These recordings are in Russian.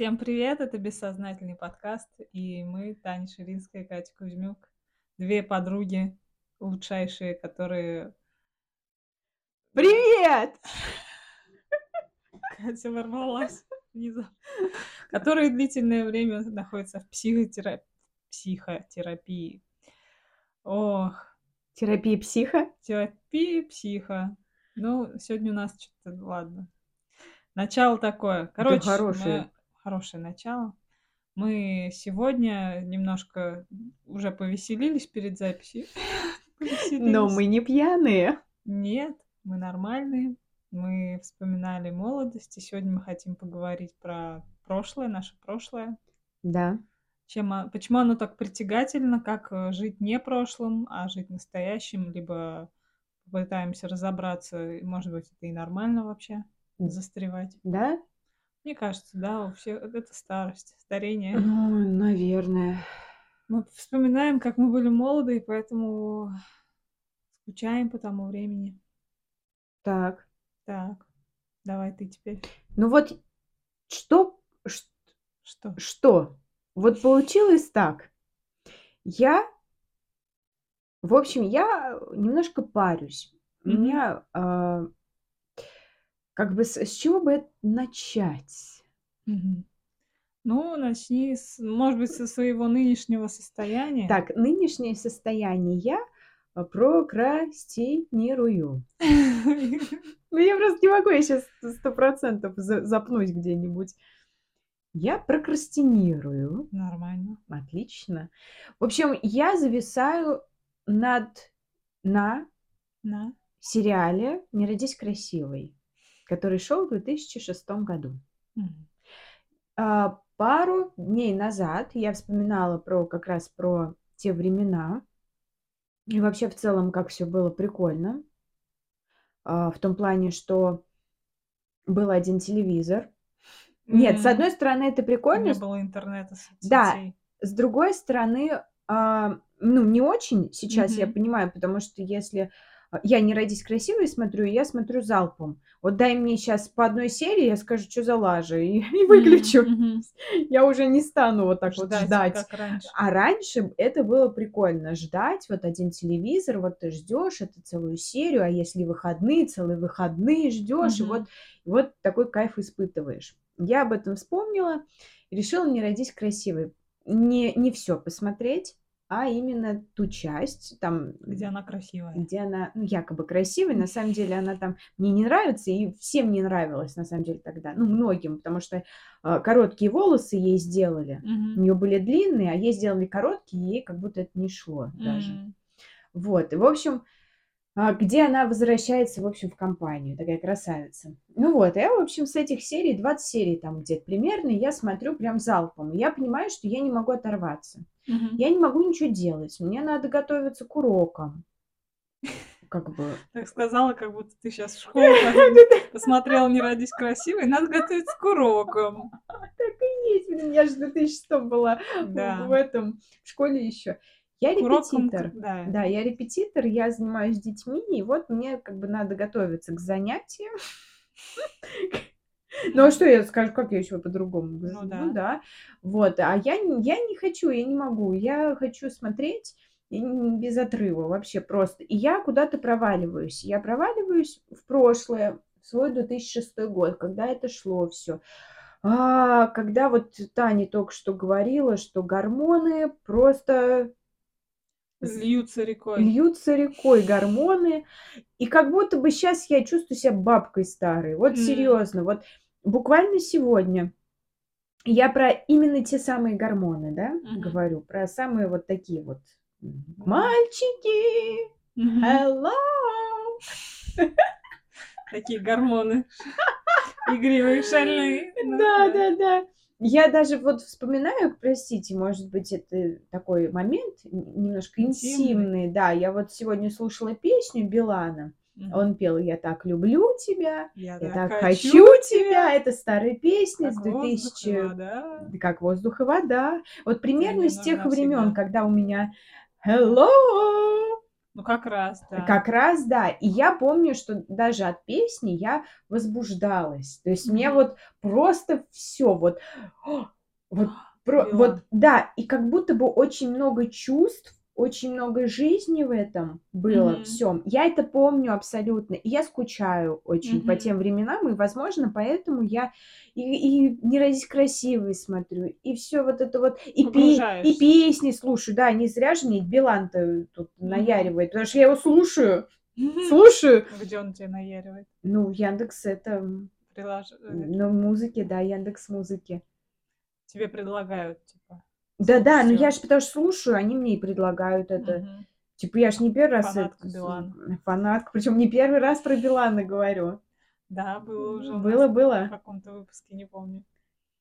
Всем привет, это «Бессознательный подкаст», и мы, Таня Ширинская и Катя Кузьмюк, две подруги лучшайшие, которые... Привет! Катя ворвалась внезапно. Которые длительное время находятся в психотера- психотерапии. Ох, Терапия психа? терапия психа. Ну, сегодня у нас что-то, ладно. Начало такое. Короче, хорошее. мы- хорошее начало. Мы сегодня немножко уже повеселились перед записью. Но мы не пьяные. Нет, мы нормальные. Мы вспоминали молодость, и сегодня мы хотим поговорить про прошлое, наше прошлое. Да. Чем, почему оно так притягательно, как э, жить не прошлым, а жить настоящим, либо попытаемся разобраться, может быть, это и нормально вообще, застревать. Да? Мне кажется, да, у всех это старость, старение. Ну, наверное. Мы вспоминаем, как мы были молоды, и поэтому скучаем по тому времени. Так. Так, давай ты теперь. Ну вот что, Что? что? Вот получилось так. Я, в общем, я немножко парюсь. У Мгм. меня а, как бы с, с чего бы начать? Ну, начни, с, может быть, со своего нынешнего состояния. Так, нынешнее состояние я прокрастинирую. Ну, я просто не могу, я сейчас сто процентов за- запнусь где-нибудь. Я прокрастинирую. Нормально. Отлично. В общем, я зависаю над на На. сериале «Не родись красивой», который шел в 2006 году. А, пару дней назад я вспоминала про как раз про те времена и вообще в целом как все было прикольно. А, в том плане, что был один телевизор. Нет, с одной стороны это прикольно, Не было интернета, Да. с другой стороны, а, ну не очень сейчас я Мгм. понимаю, потому что если я не родись красивой смотрю, я смотрю залпом. Вот дай мне сейчас по одной серии, я скажу, что за лажа, и, и выключу. Мгм. Я уже не стану вот так вот Ждать, ждать. как раньше. А раньше это было прикольно ждать вот один телевизор, вот ты ждешь это целую серию, а если выходные, целые выходные ждешь, и Мгм. вот, и вот такой кайф испытываешь. Я об этом вспомнила и решила не родись красивой. Не, не все посмотреть, а именно ту часть, там, Где она красивая. где она ну, якобы красивая, на самом деле она там мне не нравится, и всем не нравилась на самом деле тогда, ну, многим, потому что а, короткие волосы ей сделали, у Мгм. нее были длинные, а ей сделали короткие, и ей как будто это не шло даже. М. Вот, и, в общем, а, где она возвращается, в общем, в компанию, такая красавица. Ну вот, я, в общем, с этих серий, 20 серий там где-то примерно, я смотрю прям залпом, и я понимаю, что я не могу оторваться. Мгм. Я не могу ничего делать, мне надо готовиться к урокам. Как бы... Так сказала, как будто ты сейчас в школу посмотрела «Не родись красивой», надо готовиться к урокам. Так и есть, я же в 2006 была в- этом, в школе еще. Я репетитор. да. Да, я репетитор, я занимаюсь с детьми, и вот мне как бы надо готовиться к занятиям. Ну а что я скажу, как я еще по-другому? Ну Ну да. да. Вот, а я, не- я не хочу, я не могу. Я хочу смотреть без отрыва вообще просто. И я куда-то проваливаюсь. Я проваливаюсь в прошлое, в свой 2006 год, когда это шло все. А, когда вот Таня только что говорила, что гормоны просто Льются рекой. льются рекой гормоны, и как будто бы сейчас я чувствую себя бабкой старой. Вот М. серьезно, вот буквально сегодня я про именно те самые гормоны, да, Мгм. говорю, про самые вот такие вот мальчики, hello. Такие гормоны. Игривые, шальные. Ну Да, да, да. Я даже вот вспоминаю, простите, может быть, это такой момент немножко Интимный. интимный, да. Я вот сегодня слушала песню Билана. Он пел «Я так люблю тебя», Я «Я так хочу тебя». Это старая песня с Как воздух и 2000... вода. Да, Как воздух и вода. Вот примерно с тех времен, когда у меня «Hello», Ну, как раз, да. Как раз, да. И я помню, что даже от песни я возбуждалась. То есть мне вот просто все вот, вот, про, вот, да, и как будто бы очень много чувств, очень много жизни в этом было Мгм. всем. Я это помню абсолютно. И я скучаю очень по Мгм. тем временам, и, возможно, поэтому я и, и «Не родись красивой» смотрю, и все вот это вот, и, пе- и песни слушаю. Да, не зря же мне Билан-то тут Мгм. наяривает, потому что я его слушаю, слушаю. Где он тебе наяривает? Ну, Яндекс это, Прилаж... э, ну, музыки, да, Яндекс музыки. Тебе предлагают, типа. Да-да, ну всё. я же потому что слушаю, они мне и предлагают это. Мгм. Типа я ж не первый раз... Фанатка это Билана. Фанатка, причем не первый раз про Билана говорю. Да, было уже нас Было, в было. каком-то выпуске, не помню.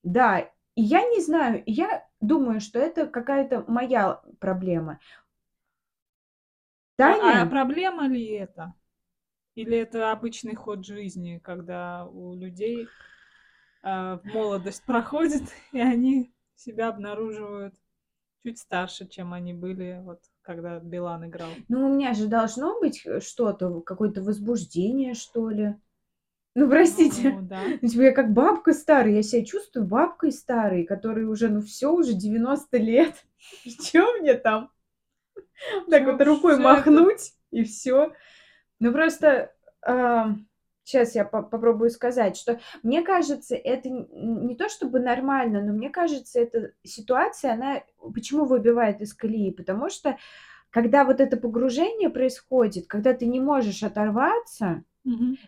Да, и я не знаю, я думаю, что это какая-то моя проблема. А, а Таня, проблема ли это? Или это обычный ход жизни, когда у людей а, молодость проходит, и они себя обнаруживают чуть старше, чем они были, вот когда Билан играл. ну у меня же должно быть э, что-то, какое-то возбуждение, что ли. Ну, простите. Ну, да. Типа я как бабка старая, я себя чувствую бабкой старой, которой уже, ну все, уже 90 лет. И чё мне там? Так вот рукой махнуть, и все. Ну, просто сейчас я по- попробую сказать, что мне кажется, это не то чтобы нормально, но мне кажется, эта ситуация, она почему выбивает из колеи? Потому что когда вот это погружение происходит, когда ты не можешь оторваться,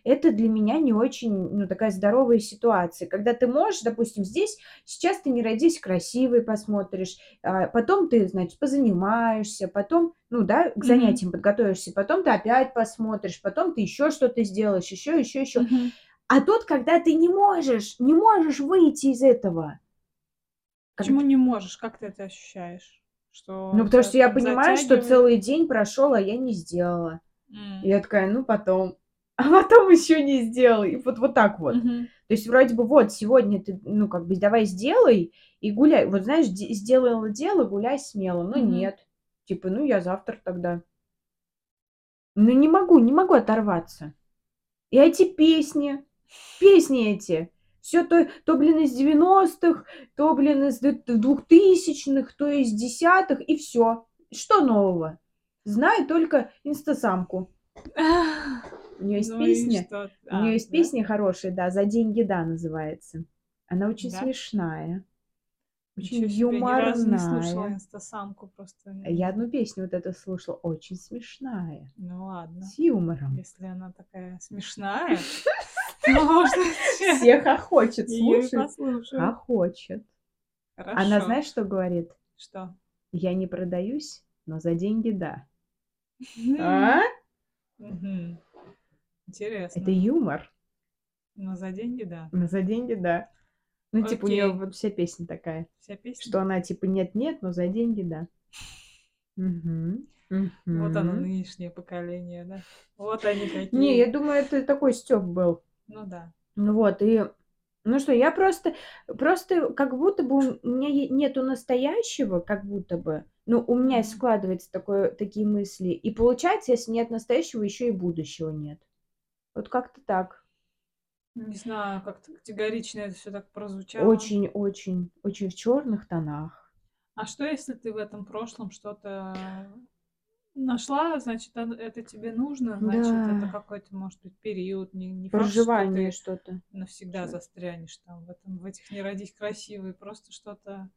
Это для меня не очень, ну, такая здоровая ситуация. Когда ты можешь, допустим, здесь, сейчас ты не родись красивой посмотришь, а, потом ты, значит, позанимаешься, потом, ну, да, к занятиям подготовишься, потом ты опять посмотришь, потом ты еще что-то сделаешь, еще, еще, еще. Мгм. А тут, когда ты не можешь, не можешь выйти из этого. Как- Почему не можешь? Как ты это ощущаешь? Что Ну, потому что я понимаю, что целый день прошел, а я не сделала. И я такая, ну, потом. А потом еще не сделала. И вот, вот так вот. Мгм. То есть вроде бы вот сегодня ты, ну как бы давай сделай и гуляй. Вот знаешь, де- сделала дело, гуляй смело. Но Мгм. нет. Типа, ну я завтра тогда. Ну не могу, не могу оторваться. И эти песни, песни эти, все то, то, блин, из 90-х, то, блин, из д- 2000-х, то из десятых, и все. Что нового? Знаю только инстасамку. У нее есть Ну песня. что? У нее А, есть да? песня хорошая, да, «За деньги, да» называется. Она очень Да? смешная, очень Ничего ни разу не слушала юморная. инстасамку просто. Я одну песню вот эту слушала, очень смешная, Ну ладно. с юмором. Если она такая смешная, можно Все хохочет, ее и слушает, послушаю. хохочет. Она знаешь, что говорит? Что? Я не продаюсь, но за деньги да. А? Интересно. Это юмор, Но за деньги, да. но за деньги да. Ну, типа, у нее Окей. вот вся песня такая, Вся песня. что она типа нет-нет, но за деньги да. Мгм. Вот оно, нынешнее поколение, да. Вот они какие. Не, я думаю, это такой стёб был. Ну да. Ну вот, и... Ну что, я просто... Просто как будто бы у меня нету настоящего, как будто бы. Ну, у меня Мгм. складывается такое, такие мысли. И получается, если нет настоящего, еще и будущего нет. Вот как-то так. Не знаю, как-то категорично это все так прозвучало. Очень-очень, очень в черных тонах. А что, если ты в этом прошлом что-то нашла, значит, это тебе нужно, значит, это Да. какой-то, может быть, период, не, не что Проживание что-то. навсегда Что- застрянешь там в этом, в этих не родись красивой, просто что-то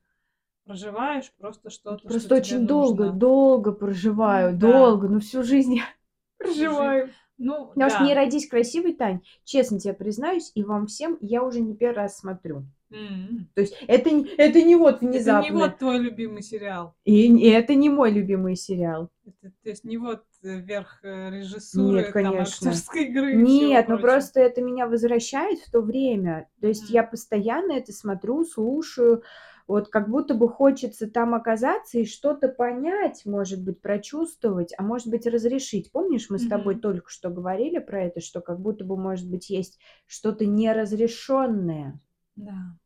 проживаешь, просто что-то, что Просто тебе очень долго, нужно. долго проживаю, М, да. долго, ну всю жизнь я проживаю. Ну, Потому что «Не да. родись красивой», Тань, честно тебе признаюсь, и вам всем я уже не первый раз смотрю. М. То есть это, не- это не вот Это внезапно. не вот твой любимый сериал. И, и это не мой любимый сериал. Это, то есть не вот э, верх э, режиссуры, Нет, там, конечно. актерской игры Нет, ну просто это меня возвращает в то время. То есть Мгм. я постоянно это смотрю, слушаю. Вот как будто бы хочется там оказаться и что-то понять, может быть, прочувствовать, а может быть, разрешить. Помнишь, мы с тобой только что говорили про это, что как будто бы, может быть, есть что-то неразрешенное. Да.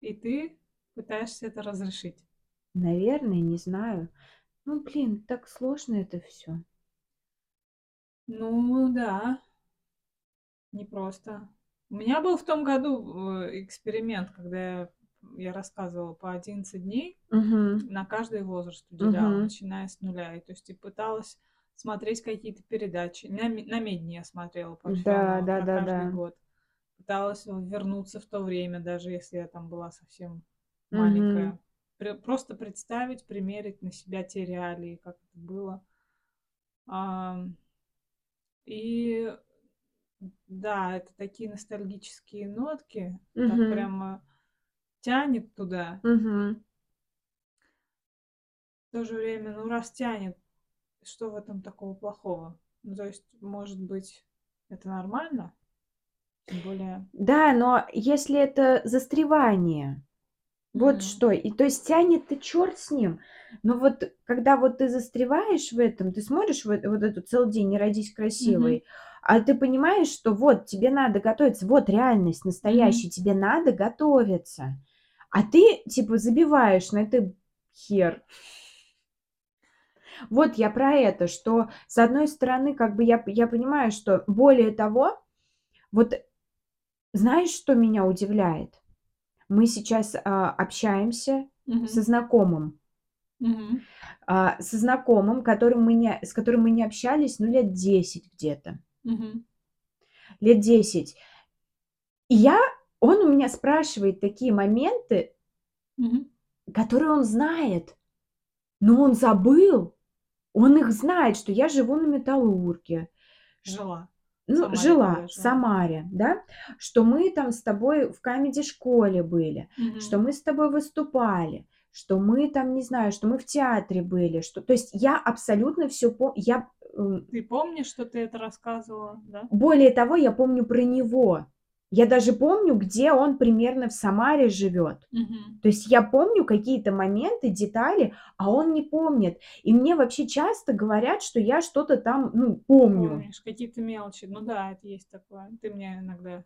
И ты пытаешься это разрешить. Наверное, не знаю. Ну, блин, так сложно это все. Ну да, непросто. У меня был в том году э, эксперимент, когда я, я рассказывала по 11 дней, Угу. на каждый возраст уделяла, Мгм. начиная с нуля. И то есть и пыталась смотреть какие-то передачи. На, на Медне я смотрела Да, Парфенова да, про да, каждый да. год. Пыталась вернуться в то время, даже если я там была совсем маленькая. Пре- Просто представить, примерить на себя те реалии, как это было. И да, это такие ностальгические нотки, так Мгм. прямо тянет туда. Мгм. В то же время, ну раз тянет, что в этом такого плохого? Ну, то есть, может быть, это нормально? Тем более... Да, но если это застревание, вот Мгм. что, и то есть тянет-то черт с ним. Но вот когда вот ты застреваешь в этом, ты смотришь вот, вот эту целый день «Не родись красивой», а ты понимаешь, что вот тебе надо готовиться, вот реальность настоящая, тебе надо готовиться. А ты типа забиваешь на это хер. Вот я про это, что с одной стороны, как бы я, я понимаю, что более того, вот знаешь, что меня удивляет? Мы сейчас а, общаемся Мгм. со знакомым, Мгм. а, со знакомым, которым мы не, с которым мы не общались, ну, лет 10 где-то. Мгм. Лет 10. И я, он у меня спрашивает такие моменты, Мгм. которые он знает, но он забыл. Он их знает, что я живу на Металлурге, Жила. ну, Самаре, жила когда в жила. Самаре, да, что мы там с тобой в камеди-школе были, Мгм. что мы с тобой выступали, что мы там, не знаю, что мы в театре были, что, то есть я абсолютно все помню, я, Ты помнишь, что ты это рассказывала, да? более того, я помню про него, я даже помню, где он примерно в Самаре живет. Мгм. То есть я помню какие-то моменты, детали, а он не помнит. И мне вообще часто говорят, что я что-то там, ну, помню. Помнишь, какие-то мелочи. Ну да, это есть такое. Ты мне иногда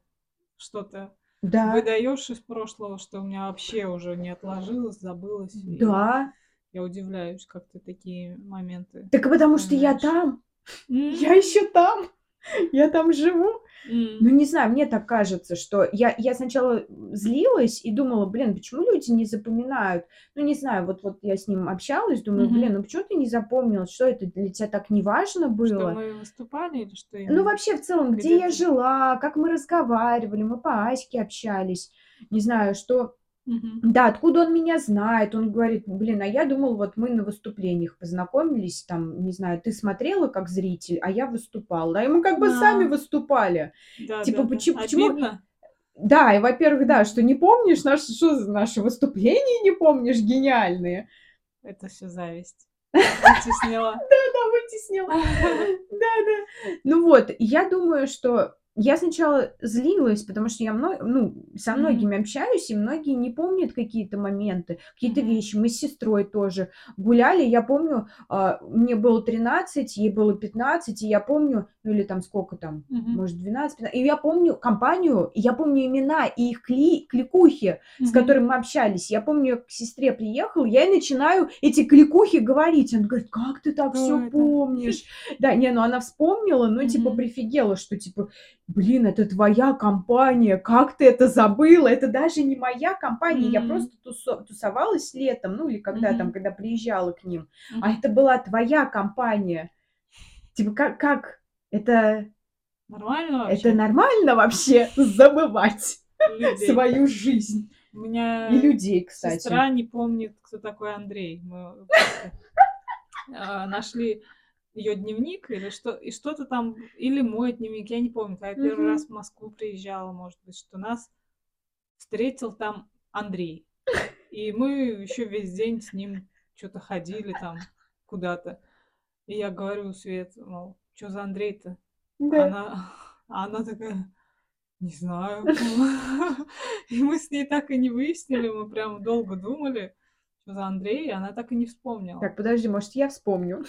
что-то Да, выдаешь из прошлого, что у меня вообще уже не отложилось, забылось. и да. Я удивляюсь, как ты такие моменты Так потому что я там, я еще там, я там живу. Ну, не знаю, мне так кажется, что я, я сначала злилась и думала, блин, почему люди не запоминают? Ну, не знаю, вот, вот я с ним общалась, думаю, блин, ну почему ты не запомнила? Что это для тебя так не важно Что было? мы выступали или что Ну, вообще, в целом, где Где я жила, как мы разговаривали, мы по Аське общались, не знаю, что... Мгм. Да, откуда он меня знает? Он говорит, блин, а я думал, вот мы на выступлениях познакомились, там, не знаю, ты смотрела как зритель, а я выступала. Да, и мы как бы сами А. выступали. Да, Типа, да, да. почему- почему- Обидно? Да, и, во-первых, да, что не помнишь наши, что наши выступления не помнишь, гениальные. Это все зависть. Вытеснила. Да, вытеснила. Да-да. Ну вот, я думаю, что я сначала злилась, потому что я мно- ну, со многими общаюсь, и многие не помнят какие-то моменты, какие-то Мгм. вещи. Мы с сестрой тоже гуляли. Я помню, а, мне было 13, ей было 15, и я помню, ну или там сколько там, Мгм. может 12, 15, и я помню компанию, и я помню имена и их кли- кликухи, с Мгм. которыми мы общались. Я помню, я к сестре приехала, я ей начинаю эти кликухи говорить. Она говорит, как ты так Кто все помнишь? Да, не, ну она вспомнила, но типа Мгм. прифигела, что типа, блин, это твоя компания, как ты это забыла? Это даже не моя компания, я Мгм. просто тусо- тусовалась летом, ну или когда там, Мгм. когда приезжала к ним. А Мгм. это была твоя компания. Типа, как, как? Это, Нормально вообще? это нормально вообще забывать Людей. свою жизнь? У меня И людей, кстати. сестра не помнит, кто такой Андрей. Мы просто, а, нашли ее дневник или что, и что-то там, или мой дневник, я не помню. Когда я первый Мгм. раз в Москву приезжала, может быть, что нас встретил там Андрей. И мы еще весь день с ним что-то ходили там куда-то. И я говорю Свет, мол, что за Андрей-то? Да. Она, а она такая, не знаю. И мы с ней так и не выяснили, мы прям долго думали, что за Андрей, и она так и не вспомнила. Так, подожди, может, я вспомню.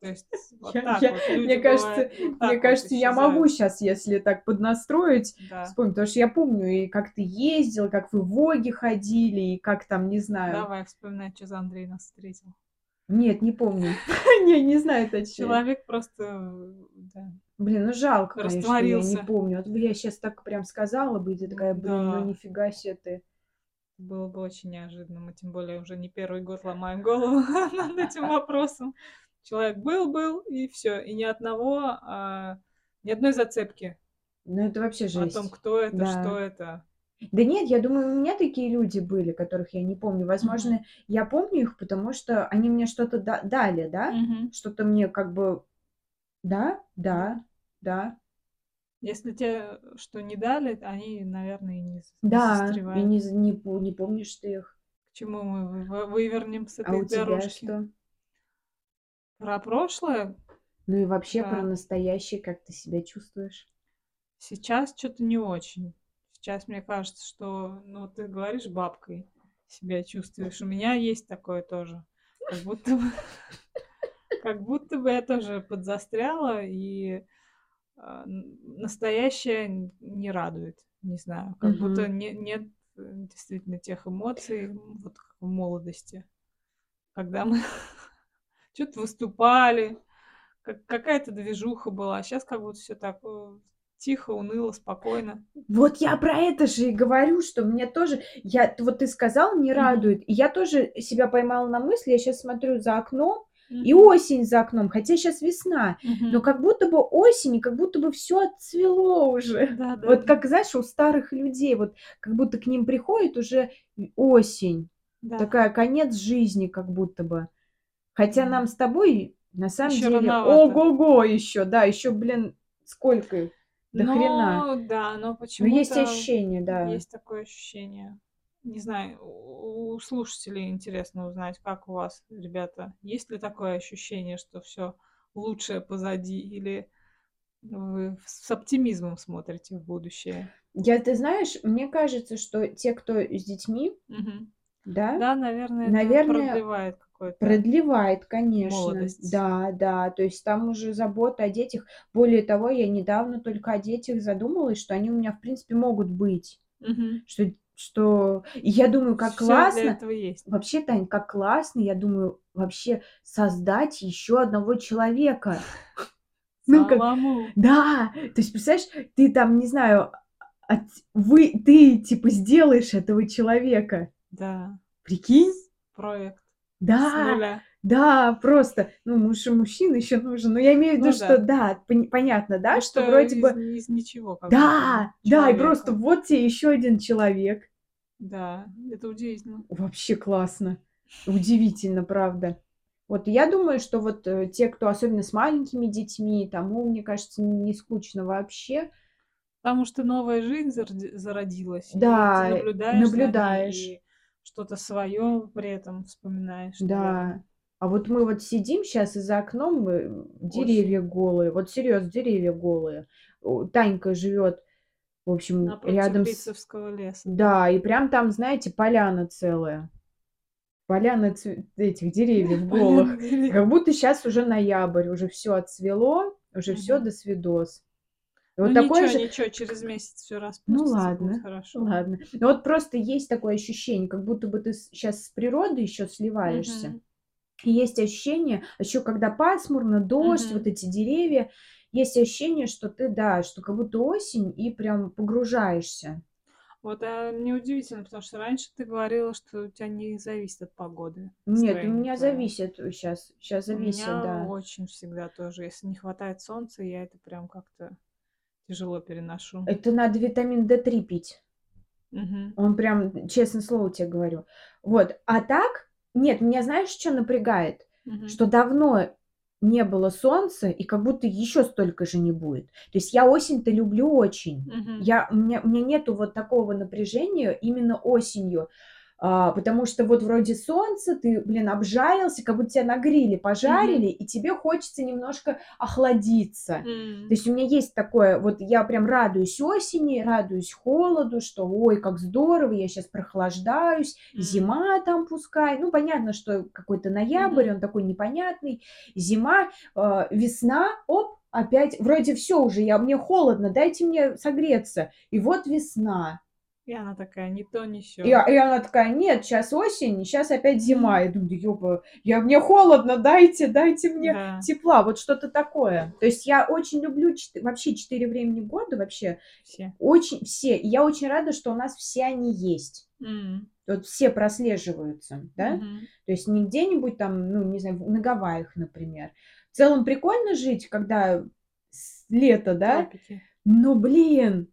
То есть вот Я- так я- вот люди, мне кажется, вот Мне вот кажется, я могу сейчас, если так поднастроить, Да. вспомнить, потому что я помню, и как ты ездил, как вы в Воге ходили, и как там, не знаю. Давай вспоминать, что за Андрей нас встретил. Нет, не помню. Не, не знаю точно. Человек просто, да, Блин, ну жалко, конечно, я не помню. Вот бы я сейчас так прям сказала бы, и ты такая, блин, ну Да. нифига себе ты. Было бы очень неожиданно. Мы тем более уже не первый год ломаем голову над этим вопросом. Человек был-был, и все. И ни одного, а, ни одной зацепки Ну это вообще о том, жесть. кто это, Да. что это. Да нет, я думаю, у меня такие люди были, которых я не помню. Возможно, я помню их, потому что они мне что-то да- дали, да? Мгм. Что-то мне как бы... Да, да, да. Если те, что не дали, они, наверное, и не, Да, и не, не, не помнишь ты их. К чему мы вы- вы- вывернем с А этой у тебя дорожки? что? Про прошлое Ну и вообще про Да. настоящее, как ты себя чувствуешь? сейчас что-то не очень. Сейчас мне кажется, что, ну, ты говоришь бабкой себя чувствуешь. У меня есть такое тоже. Как будто бы, как будто бы я тоже подзастряла, и н- настоящее не радует. Не знаю, как будто Мгм. не- нет э, действительно тех эмоций, вот как в молодости, когда мы что-то выступали, как, какая-то движуха была. Сейчас как будто все так э, тихо, уныло, спокойно. Вот я про это же и говорю, что мне тоже, я, вот ты сказал, не Мгм. радует, и я тоже себя поймала на мысли, я сейчас смотрю за окном, и осень за окном, хотя сейчас весна, но Мгм. как будто бы осень, и как будто бы все отцвело уже. Да, да, Вот да, как, знаешь, у старых людей, вот как будто к ним приходит уже осень, да. такая конец жизни как будто бы. Хотя нам с тобой на самом Ещё деле ого-го еще, да, еще, блин, сколько до хрена. Но, да, но Но есть ощущение, да. есть такое ощущение. Не знаю, у слушателей интересно узнать, как у вас, ребята, есть ли такое ощущение, что все лучшее позади, или вы с оптимизмом смотрите в будущее? Я, ты знаешь, мне кажется, что те, кто с детьми, Мгм. да, Да, наверное, это наверное, продлевает какое-то продлевает, конечно. молодость. Да, да, то есть там уже забота о детях. Более того, я недавно только о детях задумалась, что они у меня, в принципе, могут быть. Мгм. Что, что... И я думаю, как Всё классно. есть. Вообще, Тань, как классно, я думаю, вообще создать еще одного человека. Ну, как, да, то есть, представляешь, ты там, не знаю, от, вы, ты, типа, сделаешь этого человека. Да. Прикинь? Проект Да, да, просто, ну, муж и мужчина еще нужен. Но я имею в виду, Ну что, да. да, пон- понятно, да, Ну, что что вроде из, бы, из ничего да, будто да, и просто человека. вот тебе еще один человек. Да, это удивительно. Вообще классно. Удивительно, правда. Вот я думаю, что вот э, те, кто особенно с маленькими детьми, тому, мне кажется, не скучно вообще. Потому что новая жизнь зароди- зародилась, и Да, ты наблюдаешь за ней, наблюдаешь. и что-то свое при этом вспоминаешь. Да. А вот мы вот сидим сейчас и за окном э, деревья голые. Вот серьезно, деревья голые. Танька живет, в общем, Напротив рядом с... Леса. Да, и прям там, знаете, поляна целая. Поляна цве- этих деревьев голых. Как будто сейчас уже ноябрь, уже все отцвело, уже все до свидос. И Ну вот такое ничего, же, ничего, через месяц все ну распустится, ладно, будет хорошо. ладно. Но вот просто есть такое ощущение, как будто бы ты сейчас с природой еще сливаешься. Мгм. И есть ощущение, еще когда пасмурно, дождь, Мгм. вот эти деревья, есть ощущение, что ты, да, что как будто осень, и прям погружаешься. Вот а, мне удивительно, потому что раньше ты говорила, что у тебя не зависит от погоды Нет, у меня твое. зависит сейчас, сейчас У зависит, меня да. очень всегда тоже. Если не хватает солнца, я это прям как-то тяжело переношу. Это надо витамин D3 пить. Мгм. Он прям, честное слово тебе говорю. Вот. А так, нет, меня знаешь, что напрягает? Мгм. Что давно не было солнца, и как будто еще столько же не будет. То есть я осень-то люблю очень. Мгм. Я, у, меня, у меня нету вот такого напряжения именно осенью. А, потому что вот вроде солнце, ты, блин, обжарился, как будто тебя на гриле пожарили, и тебе хочется немножко охладиться. М. То есть у меня есть такое, вот я прям радуюсь осени, радуюсь холоду, что ой, как здорово, я сейчас прохлаждаюсь, М. зима там пускай. Ну, понятно, что какой-то ноябрь, Мгм. он такой непонятный. Зима, э, весна, оп, опять, вроде все уже, я, мне холодно, дайте мне согреться. И вот весна. И она такая, не то, не сё. И, и она такая, нет, сейчас осень, сейчас опять зима. Я думаю, ёба, я, мне холодно, дайте, дайте мне Да. тепла. Вот что-то такое. То есть я очень люблю чет- вообще четыре времени года, вообще Все. очень все. И я очень рада, что у нас все они есть. М. Вот все прослеживаются, да? Мгм. То есть не где-нибудь там, ну, не знаю, на Гавайях, например. В целом прикольно жить, когда лето, да? Тропики. Но, блин,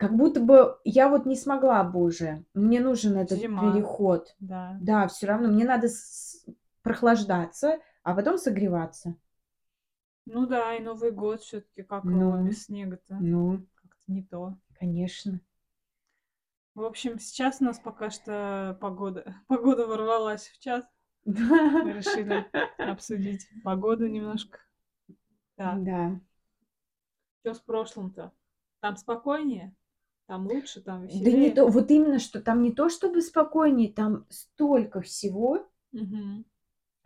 как будто бы я вот не смогла бы уже. Мне нужен этот Зима. переход. Да. Да, все равно мне надо с- прохлаждаться, а потом согреваться. Ну да, и Новый год все таки как его Ну. без снега-то? Ну, Как-то не то. конечно. В общем, сейчас у нас пока что погода погода ворвалась в чат. Мы решили обсудить погоду немножко. Так, Да. что с прошлым-то? Там спокойнее? Там лучше, там Да веселее? не то, вот именно, что там не то, чтобы спокойнее, там столько всего, Мгм.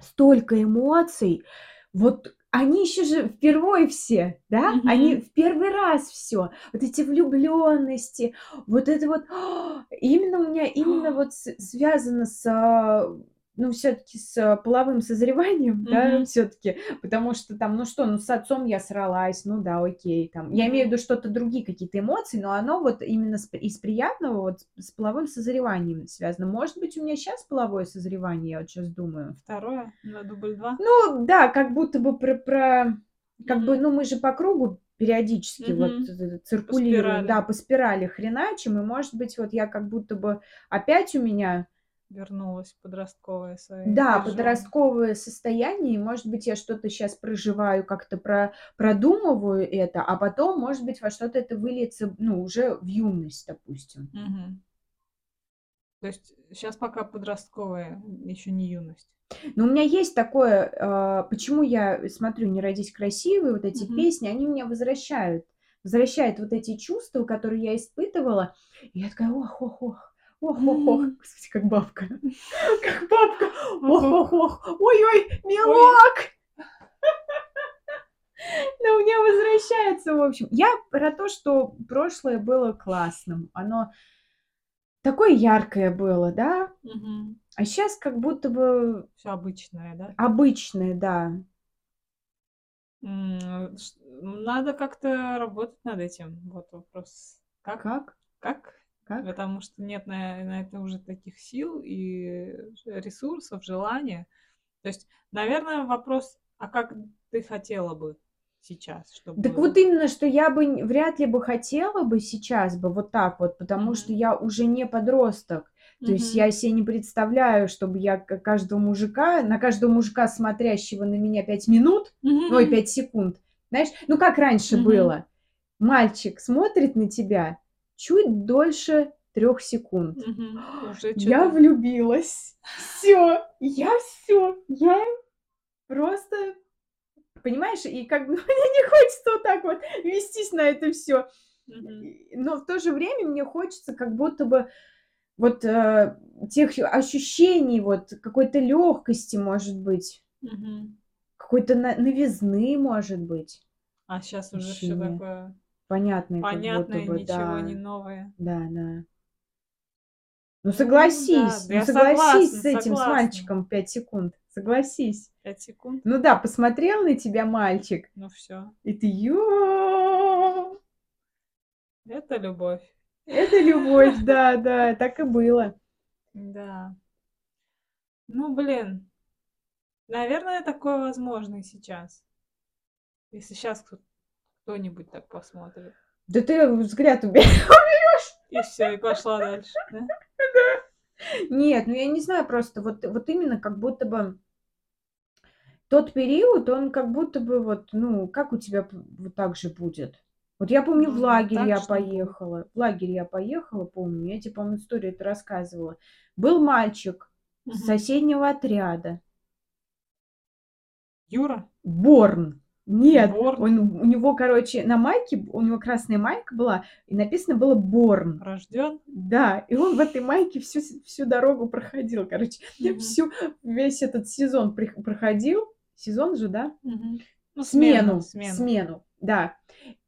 столько эмоций. Вот они еще же впервые все, да? Они Мгм. в первый раз все. Вот эти влюбленности, вот это вот именно у меня именно вот связано с а, ну, все-таки с а, половым созреванием, да, Мгм. все-таки, потому что там, ну что, ну с отцом я сралась, ну да, окей, там, я имею в виду что-то другие какие-то эмоции, но оно вот именно с- из приятного вот с половым созреванием связано. Может быть, у меня сейчас половое созревание, я вот сейчас думаю. Второе на дубль 2? Ну да, как будто бы про, про как бы, Мгм. ну мы же по кругу периодически вот Мгм. э, циркулируем, спирали. да, по спирали хреначим, и может быть вот я как будто бы опять у меня, Вернулась подростковая своя да, переживания. подростковое состояние, и может быть я что-то сейчас проживаю, как-то про, продумываю это, а потом, может быть, во что-то это выльется, ну, уже в юность, допустим. Мгм. То есть сейчас пока подростковая, еще не юность. Но у меня есть такое, а, почему я смотрю «Не родись красивой», вот эти Мгм. песни, они меня возвращают. Возвращают вот эти чувства, которые я испытывала. И я такая, ох, ох, ох, ох, ох, ох. М. Господи, как бабка. Как бабка. Ох, ох, ох. Ой-ой, милок. Но мне возвращается, в общем. Я про то, что прошлое было классным. Оно такое яркое было, да? А сейчас как будто бы Всё обычное, да? обычное, да. Ш надо как-то работать над этим. Вот вопрос. Как? Как? Как? Как? Потому что нет на на это уже таких сил и ресурсов, желания. То есть, наверное, вопрос: а как ты хотела бы сейчас, чтобы Так вот именно, что я бы вряд ли бы хотела бы сейчас бы вот так вот, потому Мгм. что я уже не подросток. То есть Мгм. я се не представляю, чтобы я каждого мужика на каждого мужика, смотрящего на меня 5 минут, ой, Мгм. 5 секунд, знаешь, ну, как раньше Мгм. было. Мальчик смотрит на тебя чуть дольше 3 секунд. Уже Я влюбилась. Всё, я всё, я просто понимаешь, и как бы мне не хочется вот так вот вестись на это. И но в то же время мне хочется как будто бы вот, э, тех ощущений, вот какой-то лёгкости, может быть, Мгм. какой-то на новизны, может быть. А щас уже всё Ощущение. Такое Понятное как будто бы, ничего не да. новое. Да, да. Ну, Ну да, согласись, ну, согласись с согласна, этим, с согласна. мальчиком 5 секунд. Согласись. 5 секунд? Ну да, посмотрел на тебя мальчик, Ну всё. и ты: "Ё". Это любовь. Это любовь, да, да, так и было. Да. Ну, блин, наверное, такое возможно и сейчас. Если щас кто кто-нибудь так посмотрит. Да ты взгляд убе И всё, и пошла дальше, да? Нет, ну я не знаю, просто вот вот именно как будто бы тот период, он как будто бы вот, ну, как у тебя вот так же будет? Вот я помню, в Ну, лагерь так я поехала. В лагерь я поехала, помню. Я тебе, по-моему, историю эту рассказывала. Был мальчик с Мгм. соседнего отряда. Юра? Борн. Нет, Борн? он у него, короче, на майке, у него красная майка была, и написано было "Борн". Рождён? Да, и он в этой майке всю всю дорогу проходил, короче, Мгм. всю весь этот сезон проходил. Сезон же, да? Мгм. Ну, смену, Смену, смену. смену, да.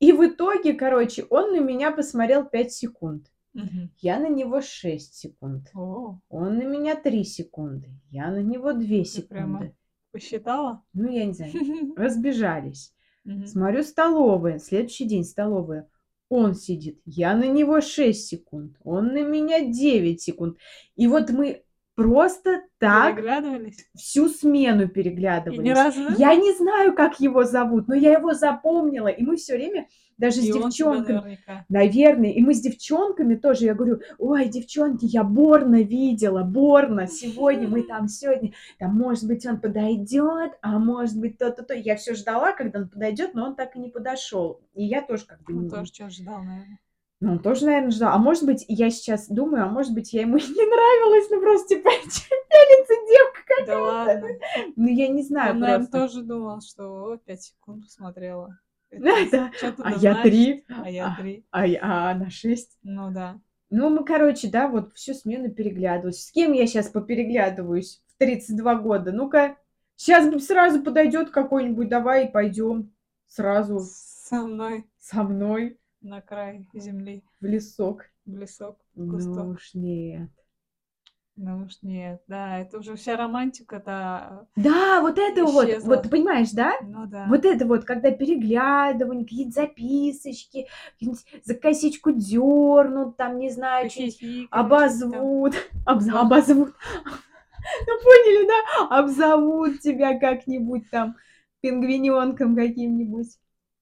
И в итоге, короче, он на меня посмотрел 5 секунд. Мгм. Я на него 6 секунд. О, Он на меня 3 секунды. Я на него 2 ты прямо секунды. Посчитала? Ну, я не знаю. Разбежались. Смотрю столовая. Следующий день столовая. Он сидит. Я на него 6 секунд. Он на меня 9 секунд. И вот мы просто так Переглядывались? всю смену И ни переглядывались. разу? Я не знаю, как его зовут, но я его запомнила. И мы все время, даже с И тебя девчонками, наверное, и мы с девчонками тоже, я говорю, ой, девчонки, я Борна видела, Борна, сегодня мы там сегодня, там, может быть, он подойдет, а может быть, то-то, то. Я все ждала, когда он подойдет, но он так и не подошел. И я тоже как бы... Он не- тоже что ждал, наверное. Ну, он тоже, наверное, ждал. А может быть, я сейчас думаю, а может быть, я ему не нравилась, ну, просто, типа, пялится девка. Да ладно. Ну, я не знаю Он, наверное, тоже думал, что 5 секунд посмотрела. Да. А я три, А я три. а, я- а она шесть. Ну да. Ну, мы, короче, да, вот всю смену переглядывались. С кем я сейчас попереглядываюсь в 32 года? Ну-ка, сейчас сразу подойдет какой-нибудь, давай пойдем сразу Со мной со мной на край земли, в лесок. в лесок, в Ну кусток. уж нет. Ну уж нет, да, это уже вся романтика, да. Вот это вот, Исчезла. вот ты понимаешь, да? Ну да. Вот это вот, когда переглядывание, какие-то записочки, за косичку дернут, там, не знаю, там. обозвут, обз- обозвут, ну поняли, да? Обзовут тебя как-нибудь там пингвиненком каким-нибудь.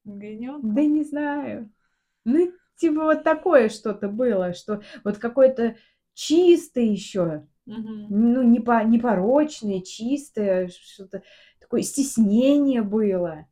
Гринёнка? Да не знаю. Ну, типа вот такое что-то было, что вот какое-то чистое еще, ну, не по, непорочное, чистое, что-то такое стеснение было.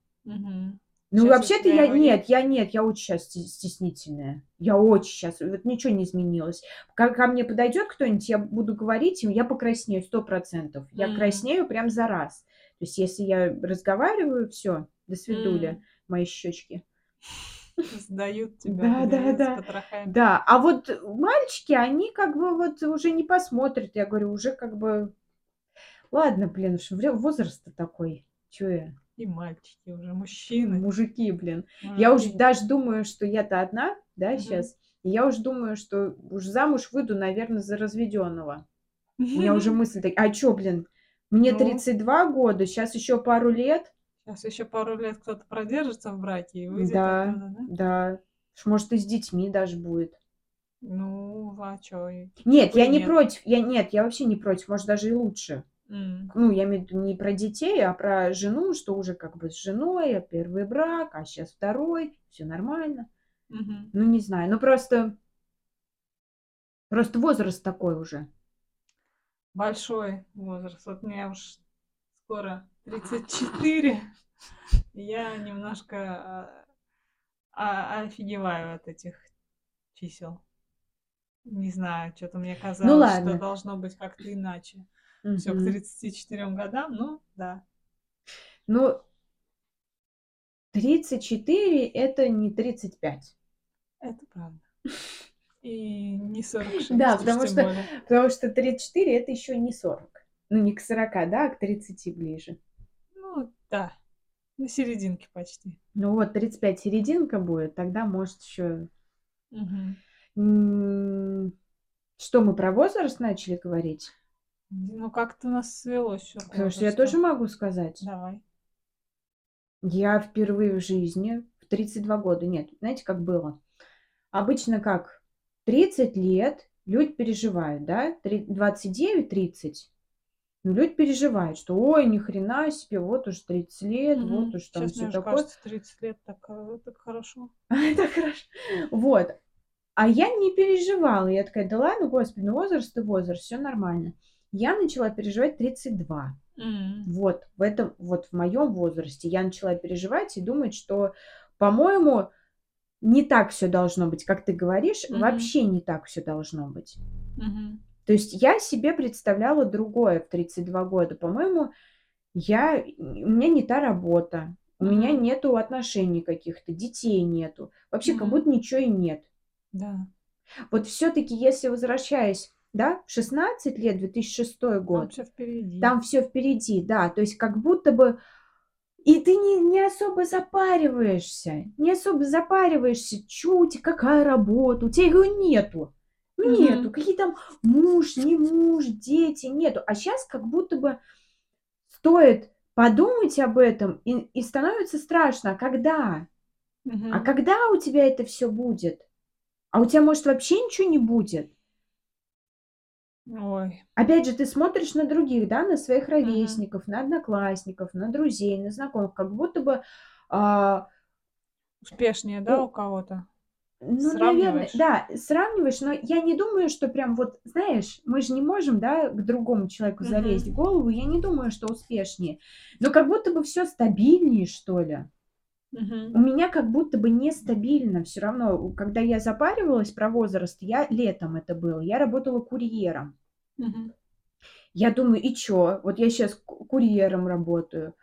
Ну, вообще-то я нет, нет? я нет, я очень сейчас стеснительная. Я очень сейчас, вот ничего не изменилось. Как ко мне подойдет кто-нибудь, я буду говорить им, я покраснею сто процентов. Я М. краснею прям за раз. То есть, если я разговариваю, все, до свидули, М. мои щечки. Сдают тебя Да, да, да. с потрохами. Да, а вот мальчики, они как бы вот уже не посмотрят. Я говорю, уже как бы, ладно, блин, уж вре- возраст такой. Чё я? И мальчики уже, мужчины. Мужики, блин. Я уже мужики. даже думаю, что я-то одна, да, Мгм. сейчас. И я уже думаю, что уж замуж выйду, наверное, за разведенного. У меня уже мысль такая, а чё, блин, мне Ну. 32 года, сейчас еще пару лет, Сейчас еще пару лет кто-то продержится в браке и выйдет Да. оттуда, да? да, может, и с детьми даже будет. Ну, а чё? и- Нет, я не нет. против, я нет, я вообще не против, может, даже и лучше. М. Ну, я имею в виду не про детей, а про жену, что уже как бы с женой, а первый брак, а сейчас второй, все нормально. Мгм. Ну, не знаю, ну просто, просто возраст такой уже. Большой возраст. Вот мне уж скоро 34. и Я немножко а, а, офигеваю от этих чисел. Не знаю, что-то мне казалось, ладно. что должно быть как-то иначе. Все к Мгм. 34 годам, ну да. Ну, 34 это не 35. Это правда. И не 46, Да, потому что-. Потому что 34 это еще не 40. Ну, не к 40, да, а к 30 ближе. Да. На серединке почти. Ну вот, 35 серединка будет, тогда может еще... Мгм. Что, мы про возраст начали говорить? Ну, как-то у нас свелось все. Потому что я тоже могу сказать. Давай. Я впервые в жизни в 32 года, нет, знаете, как было? Обычно как? 30 лет люди переживают, да? Три- 29-30. Ну, люди переживают, что ой, ни хрена себе, вот уж 30 лет, вот Мгм. уж там Сейчас все такое. кажется, 30 лет так, э, так хорошо. Это хорошо. Вот. А я не переживала. Я такая, да ладно, господи, ну возраст и возраст, все нормально. Я начала переживать 32. М. Вот, в этом, вот в моем возрасте я начала переживать и думать, что, по-моему, не так все должно быть, как ты говоришь, Мгм. вообще не так все должно быть. Мгм. То есть я себе представляла другое в 32 года. По-моему, я, у меня не та работа, у меня Мгм. нету отношений каких-то, детей нету. Вообще как Мгм. будто ничего и нет. Да. Вот все-таки, если возвращаясь, да, в 16 лет, 2006 Там год, все впереди. там все впереди, да, то есть как будто бы и ты не, не особо запариваешься, не особо запариваешься, чё у тебя, какая работа, у тебя ее нету. Ну, нету. Мгм. Какие там муж, не муж, дети, нету. А сейчас как будто бы стоит подумать об этом, и, и становится страшно. А когда? А Мгм. когда у тебя это все будет? А у тебя, может, вообще ничего не будет? Ой. Опять же, ты смотришь на других, да, на своих ровесников, на одноклассников, на друзей, на знакомых, как будто бы, а, Успешнее, да, у- у кого-то? Ну, наверное, да, сравниваешь, но я не думаю, что прям вот, знаешь, мы же не можем, да, к другому человеку залезть в Мгм. голову, я не думаю, что успешнее, но как будто бы все стабильнее, что ли. У Мгм. меня как будто бы нестабильно все равно. У- Когда я запаривалась про возраст, я летом это было, я работала курьером. Мгм. Я думаю, и чё? Вот я сейчас курьером работаю.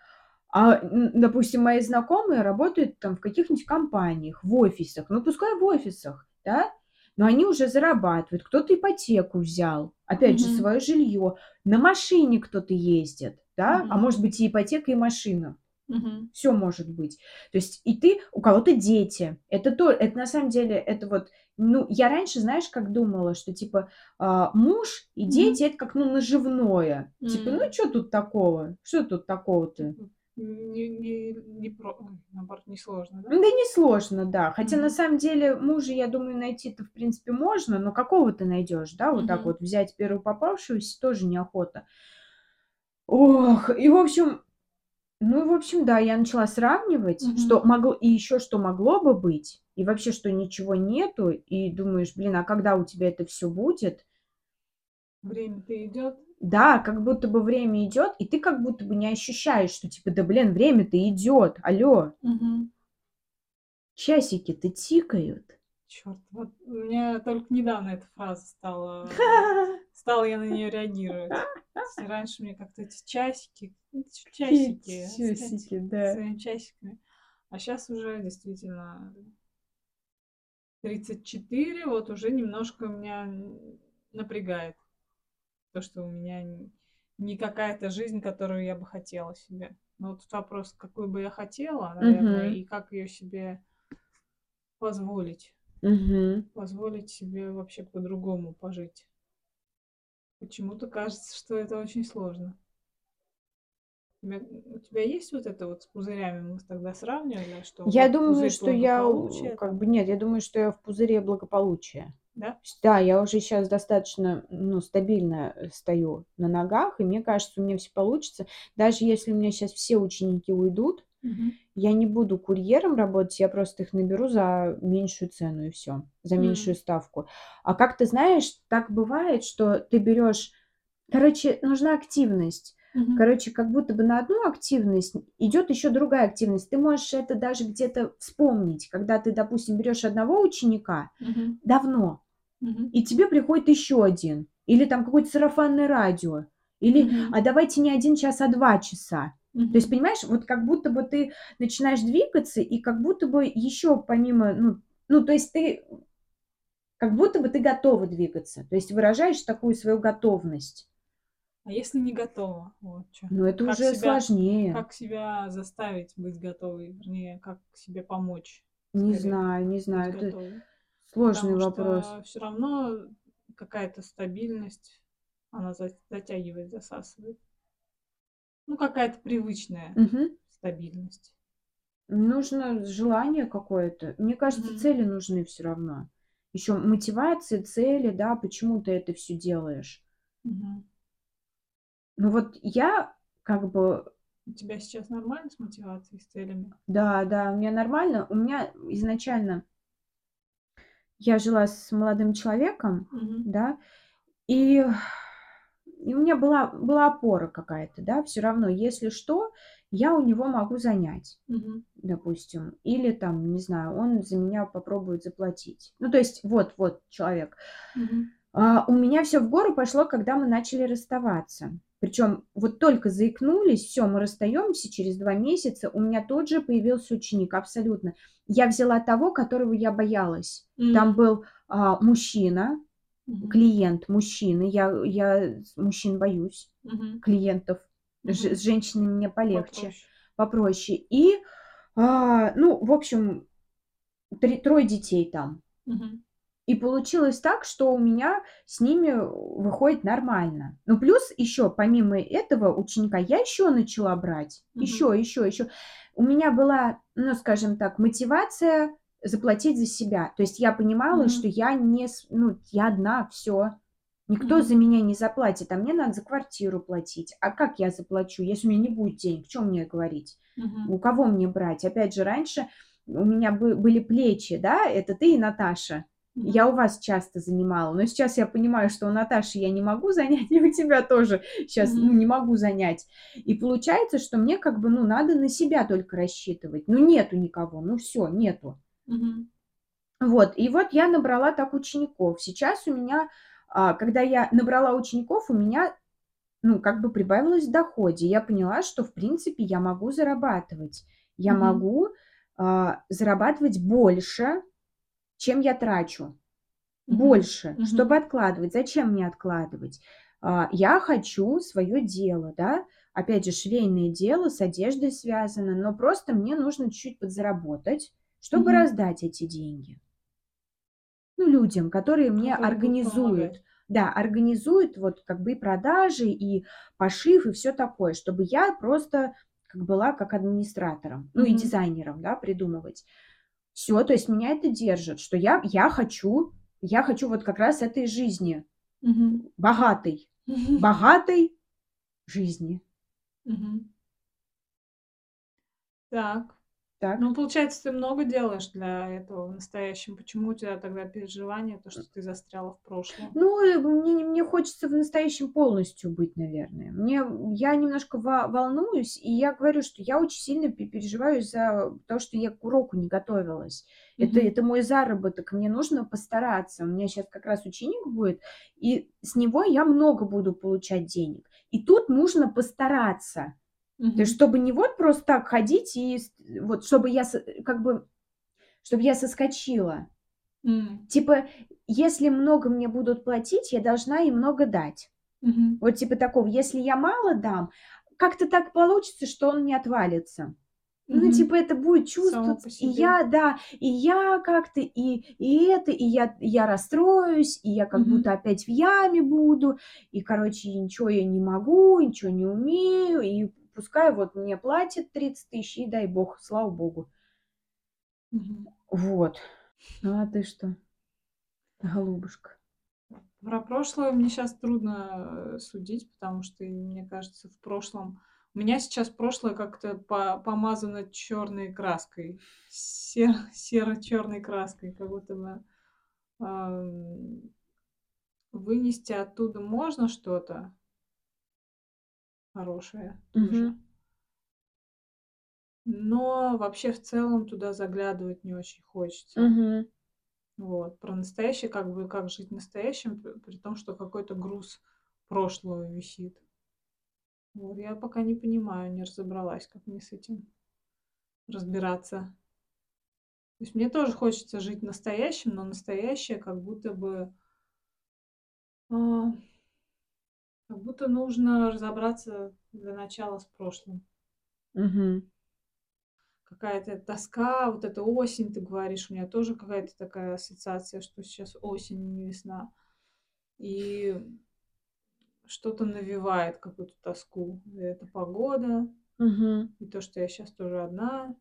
А, допустим, мои знакомые работают там в каких-нибудь компаниях, в офисах. Ну, пускай в офисах, да, но они уже зарабатывают. Кто-то ипотеку взял, опять же, Мгм. свое жилье. На машине кто-то ездит, да, а Мгм. может быть и ипотека, и машина. Мгм. Все может быть. То есть и ты, у кого-то дети. Это то, это на самом деле, это вот, ну, я раньше, знаешь, как думала, что типа а, муж и дети это как, ну, наживное. Типа, ну, что тут такого? Что тут такого-то? Не не не про наоборот, несложно, да? Ну, да несложно, да. Хотя на Мгм. самом деле мужа, я думаю, найти-то в принципе можно, но какого ты найдешь, да? Вот так Мгм. вот взять первую попавшуюся тоже неохота. Ох, и в общем, ну, в общем, да, я начала сравнивать, что Мгм. могло и еще что могло бы быть, и вообще, что ничего нету, и думаешь: "Блин, а когда у тебя это все будет?" Время-то идет. Да, как будто бы время идет, и ты как будто бы не ощущаешь, что типа: "Да, блин, время-то идет, алло, Мгм. часики-то тикают". Чёрт, вот у меня только недавно эта фраза стала стала я на нее реагировать. Раньше мне как-то эти часики, ну, часики, отстань Часики, да. своими часиками. А сейчас уже действительно 34, вот уже немножко меня напрягает. То, что у меня не какая-то жизнь, которую я бы хотела себе. Но вот вопрос, какую бы я хотела, наверное, Мгм. и как ее себе позволить. Мгм. Позволить себе вообще по-другому пожить. Почему-то кажется, что это очень сложно. У тебя у тебя есть вот это вот с пузырями? Мы тогда сравнивали, что Я вот думаю, что я, как бы нет, я думаю, что я в пузыре благополучия. Да? Да, я уже сейчас достаточно, ну, стабильно, э, стою на ногах, и мне кажется, у меня все получится. Даже если у меня сейчас все ученики уйдут, Мгм. я не буду курьером работать, я просто их наберу за меньшую цену и все, за меньшую М. ставку. А как ты знаешь, так бывает, что ты берешь короче, нужна активность. Мгм. Короче, как будто бы на одну активность идет еще другая активность. Ты можешь это даже где-то вспомнить, когда ты, допустим, берешь одного ученика Мгм. давно, Мгм. и тебе приходит еще один, или там какое-то сарафанное радио, или Мгм. а давайте не один час, а два часа. То есть, понимаешь, вот как будто бы ты начинаешь двигаться, и как будто бы еще помимо, ну, ну, то есть ты как будто бы ты готова двигаться, то есть выражаешь такую свою готовность. А если не готова? Вот чё. Но это Как уже себя сложнее. как себя заставить быть готовой? Вернее, как себе помочь Не скорее знаю, не знаю, это? Сложный Потому вопрос. что всё равно какая-то стабильность, она за затягивает, засасывает. Ну, какая-то привычная Мгм. стабильность. Нужно желание какое-то. Мне кажется, Мгм. цели нужны все равно. Еще мотивация, цели, да, почему ты это все делаешь. Мгм. Ну вот я как бы У тебя сейчас нормально с мотивацией, с целями? да, да, у меня нормально. У меня изначально я жила с молодым человеком, Мгм. да, и и у меня была была опора какая-то, да, все равно, если что, я у него могу занять, Мгм. допустим, или там, не знаю, он за меня попробует заплатить. Ну, то есть вот вот человек. Мгм. А, у меня все в гору пошло, когда мы начали расставаться. Причем вот только заикнулись, все, мы расстаемся, через 2 месяца у меня тут же появился ученик, абсолютно. Я взяла того, которого я боялась. Там М. был, а, мужчина, Мгм. клиент мужчина. Я я мужчин боюсь, Мгм. клиентов. Ж Мгм. с женщинами мне полегче, Попроще. попроще. И, а, ну, в общем, три трое детей там. Мгм. И получилось так, что у меня с ними выходит нормально. Ну, плюс еще, помимо этого ученика, я еще начала брать. Мгм. Еще, еще, еще. У меня была, ну, скажем так, мотивация заплатить за себя. То есть я понимала, Мгм. что я не, ну, я одна, все. Никто Мгм. за меня не заплатит, а мне надо за квартиру платить. А как я заплачу, если у меня не будет денег? Что мне говорить? Мгм. У кого мне брать? Опять же, раньше у меня бы- были плечи, да, это ты и Наташа. Я у вас часто занимала, но сейчас я понимаю, что у Наташи я не могу занять, и у тебя тоже сейчас ну, не могу занять. И получается, что мне как бы, ну, надо на себя только рассчитывать. Ну, нету никого, ну, все, нету. Мгм. Вот, и вот я набрала так учеников. Сейчас у меня, а, когда я набрала учеников, у меня, ну, как бы прибавилось в доходе. Я поняла, что, в принципе, я могу зарабатывать. Я Мгм. могу а, зарабатывать больше, чем я трачу. Больше, Мгм. чтобы откладывать. Зачем мне откладывать? А, Я хочу свое дело, да, опять же, швейное дело с одеждой связано, но просто мне нужно чуть-чуть подзаработать, чтобы Мгм. раздать эти деньги. Ну, людям, которые мне Которые организуют, да, организуют вот как бы и продажи, и пошив, и все такое, чтобы я просто как была как администратором, ну и дизайнером, да, придумывать. Все, то есть меня это держит, что я, я хочу, я хочу вот как раз этой жизни, Мгм. богатой, Мгм. богатой жизни. Мгм. Так. Так. Ну, получается, ты много делаешь для этого в настоящем. Почему у тебя тогда переживание, то, что ты застряла в прошлом? Ну, э, мне, мне хочется в настоящем полностью быть, наверное. Мне, я немножко во- волнуюсь, и я говорю, что я очень сильно пе- переживаю за то, что я к уроку не готовилась. Это, Мгм. это мой заработок, мне нужно постараться. У меня сейчас как раз ученик будет, и с него я много буду получать денег. И тут нужно постараться. То Мгм. есть, чтобы не вот просто так ходить, и вот чтобы я как бы, чтобы я соскочила. М. Типа, если много мне будут платить, я должна и много дать. Мгм. Вот типа такого, если я мало дам, как-то так получится, что он не отвалится. Ну, Мгм. типа, это будет чувствоваться. И я, да, и я как-то, и, и это, и я, я расстроюсь, и я как Мгм. будто опять в яме буду, и, короче, ничего я не могу, ничего не умею, и пускай вот мне платят 30 тысяч, и дай бог, слава богу. Мгм. Вот. Ну, а ты что, голубушка? Про прошлое мне сейчас трудно э, судить, потому что, мне кажется, в прошлом... У меня сейчас прошлое как-то по- помазано черной краской, сер- серо-черной краской, как будто бы ам, вынести оттуда можно что-то хорошее тоже. Мгм. Но вообще в целом туда заглядывать не очень хочется. Мгм. Вот. Про настоящее, как бы, как жить настоящим, при, при том, что какой-то груз прошлого висит. Вот. Я пока не понимаю, не разобралась, как мне с этим разбираться. То есть мне тоже хочется жить настоящим, но настоящее как будто бы... а, как будто нужно разобраться для начала с прошлым. Мгм. Какая-то тоска, вот эта осень, ты говоришь, у меня тоже какая-то такая ассоциация, что сейчас осень, не весна. И что-то навевает какую-то тоску. И это погода, Мгм. и то, что я сейчас тоже одна.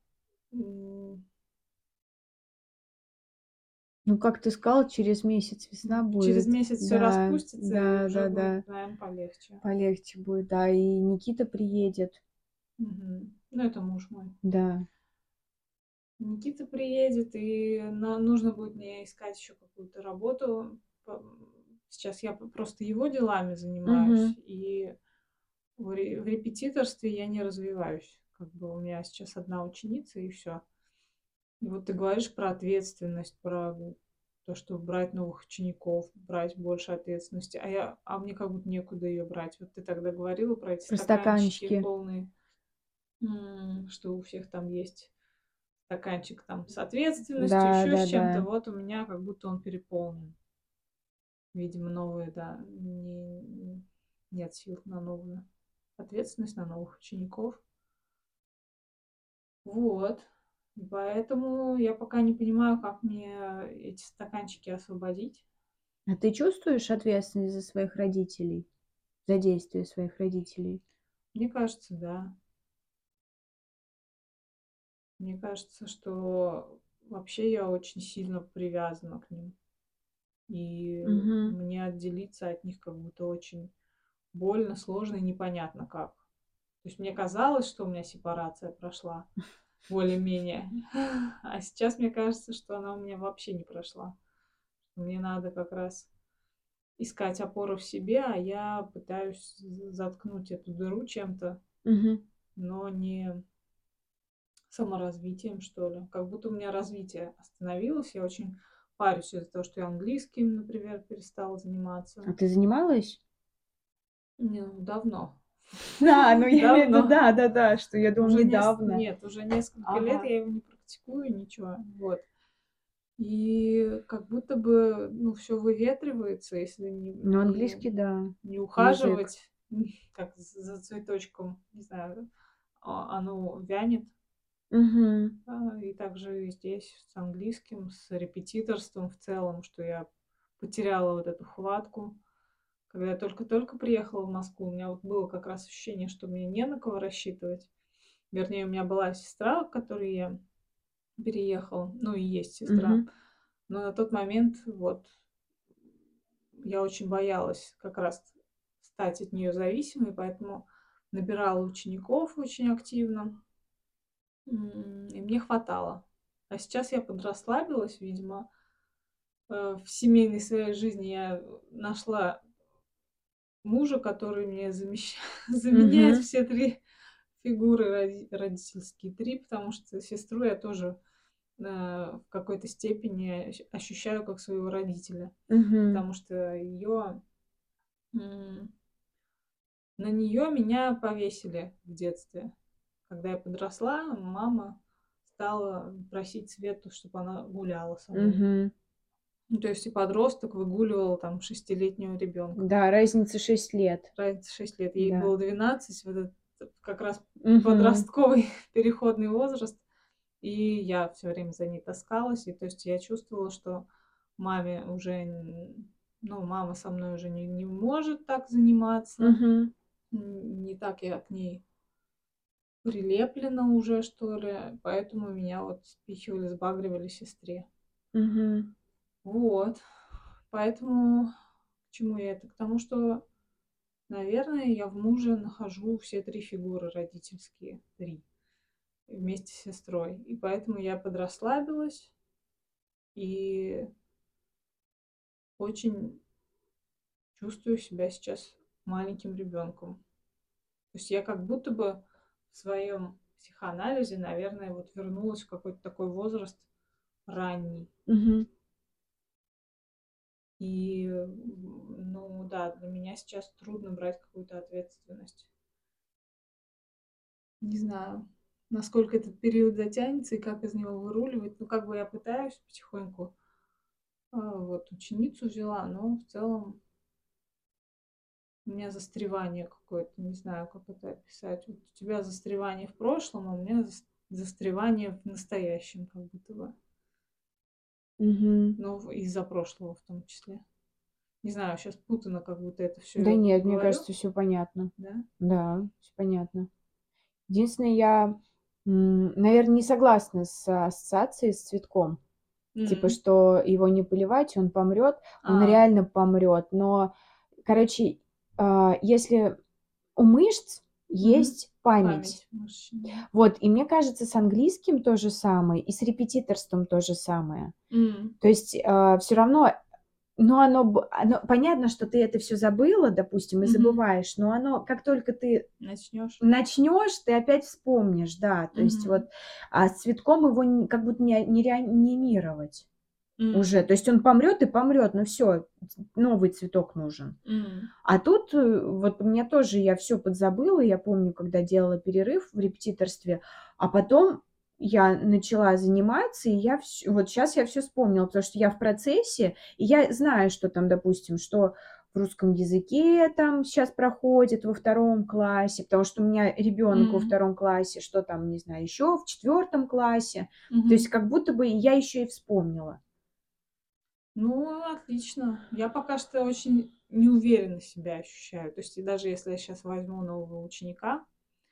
Ну, как ты сказал, через месяц весна Через будет. месяц все Да, распустится, и да, уже да, будет, да. наверное, полегче. Полегче будет, да. И Никита приедет. Мгм. Ну, это муж мой. Да. Никита приедет, и на- нужно будет мне искать еще какую-то работу. Сейчас я просто его делами занимаюсь, Мгм. и в, в репетиторстве я не развиваюсь. Как бы у меня сейчас одна ученица, и все. И вот ты говоришь про ответственность, про то, что брать новых учеников, брать больше ответственности, а я, а мне как будто некуда ее брать. Вот ты тогда говорила про эти Про стаканчики стаканчики. полные, что у всех там есть стаканчик там с ответственностью, Да, еще да, с чем-то. да. Вот у меня как будто он переполнен. Видимо, новые, да, не, нет сил на новую ответственность, на новых учеников. Вот. Поэтому я пока не понимаю, как мне эти стаканчики освободить. А ты чувствуешь ответственность за своих родителей? За действия своих родителей? Мне кажется, да. Мне кажется, что вообще я очень сильно привязана к ним. И Мгм. мне отделиться от них как будто очень больно, сложно и непонятно как. То есть мне казалось, что у меня сепарация прошла более-менее, а сейчас мне кажется, что она у меня вообще не прошла. Мне надо как раз искать опору в себе, а я пытаюсь заткнуть эту дыру чем-то, Мгм. но не саморазвитием, что ли. Как будто у меня развитие остановилось. Я очень парюсь из-за того, что я английским, например, перестала заниматься. А ты занималась? Ну, давно. Да, ну я имею в виду, да, да, да, что я думаю, Уже недавно. Нет, уже несколько лет Ага. я его не практикую, ничего. Вот. И как будто бы, ну, все выветривается, если не, Ну, не- английский, да. не ухаживать, как за цветочком, не знаю, а- оно вянет. А, И также и здесь с английским, с репетиторством в целом, что я потеряла вот эту хватку. Когда я только-только приехала в Москву, у меня вот было как раз ощущение, что мне не на кого рассчитывать. Вернее, у меня была сестра, к которой я переехала, ну и есть сестра. Мгм. Но на тот момент вот я очень боялась как раз стать от нее зависимой, поэтому набирала учеников очень активно. И мне хватало. А сейчас я подрасслабилась, видимо. Э, В семейной своей жизни я нашла мужа, который мне замещ- заменяет все три фигуры роди- родительские. Три, потому что сестру я тоже э, в какой-то степени ощ- ощущаю как своего родителя. Потому что ее... На нее меня повесили в детстве. Когда я подросла, мама стала просить Свету, чтобы она гуляла со мной. Мгм. Ну, то есть и подросток выгуливал там шестилетнего ребенка. Да, разница 6 лет. Разница 6 лет. Ей Да. было 12, вот этот как раз Мгм. подростковый переходный возраст. И я все время за ней таскалась. И то есть я чувствовала, что маме уже, ну, мама со мной уже не, не может так заниматься. Н- Не так я к ней прилеплена уже, что ли. Поэтому меня вот спихивали, сбагривали сестре. Мгм. Вот. Поэтому к чему я это? К тому, что, наверное, я в муже нахожу все три фигуры родительские. Три. Вместе с сестрой. И поэтому я подрасслабилась и очень чувствую себя сейчас маленьким ребенком. То есть я как будто бы в своем психоанализе, наверное, вот вернулась в какой-то такой возраст ранний. Мгм. И, ну да, для меня сейчас трудно брать какую-то ответственность. Не знаю, насколько этот период затянется и как из него выруливать. Ну, как бы я пытаюсь потихоньку. А, Вот, ученицу взяла, но в целом у меня застревание какое-то, не знаю, как это описать. Вот у тебя застревание в прошлом, а у меня зас- застревание в настоящем, как будто бы. Мгм. Ну, из-за прошлого в том числе. Не знаю, сейчас путано, как будто это все. Да нет, мне кажется, все понятно. Да? Да, все понятно. Единственное, я, наверное, не согласна с ассоциацией с цветком. Типа, М. что его не поливать, он помрет. Он А, реально помрет. Но, короче, а, если у мышц есть память. память. Вот, и мне кажется, с английским то же самое, и с репетиторством то же самое. М. То есть все равно, ну, оно, оно, понятно, что ты это все забыла, допустим, и Мгм. забываешь, но оно, как только ты Начнешь. начнешь, ты опять вспомнишь, да. То есть Мгм. вот, а с цветком его как будто не, не реанимировать М. уже. То есть он помрет и помрет, ну все, новый цветок нужен. М. А тут э, вот у меня тоже я все подзабыла. Я помню, когда делала перерыв в репетиторстве, а потом я начала заниматься, и я всё- вот сейчас я все вспомнила, потому что я в процессе, и я знаю, что там, допустим, что в русском языке там сейчас проходит во втором классе, потому что у меня ребенок во М. втором классе, что там, не знаю, еще в четвертом классе. То Мгм. есть как будто бы я еще и вспомнила. Ну, отлично. Я пока что очень неуверенно себя ощущаю. То есть даже если я сейчас возьму нового ученика,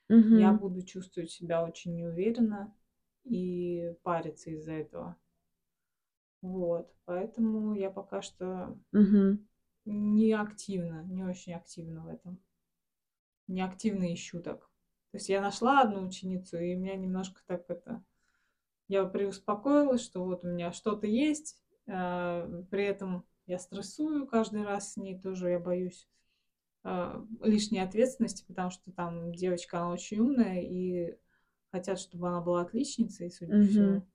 я Мгм. буду чувствовать себя очень неуверенно и париться из-за этого. Вот. Поэтому я пока что Мгм. не активно, не очень активно в этом. Не активно ищу так. То есть я нашла одну ученицу, и у меня немножко так это... Я приуспокоилась, что вот у меня что-то есть, при этом я стрессую каждый раз с ней тоже, я боюсь а, лишней ответственности, потому что там девочка, она очень умная, и хотят, чтобы она была отличницей, судя по всему.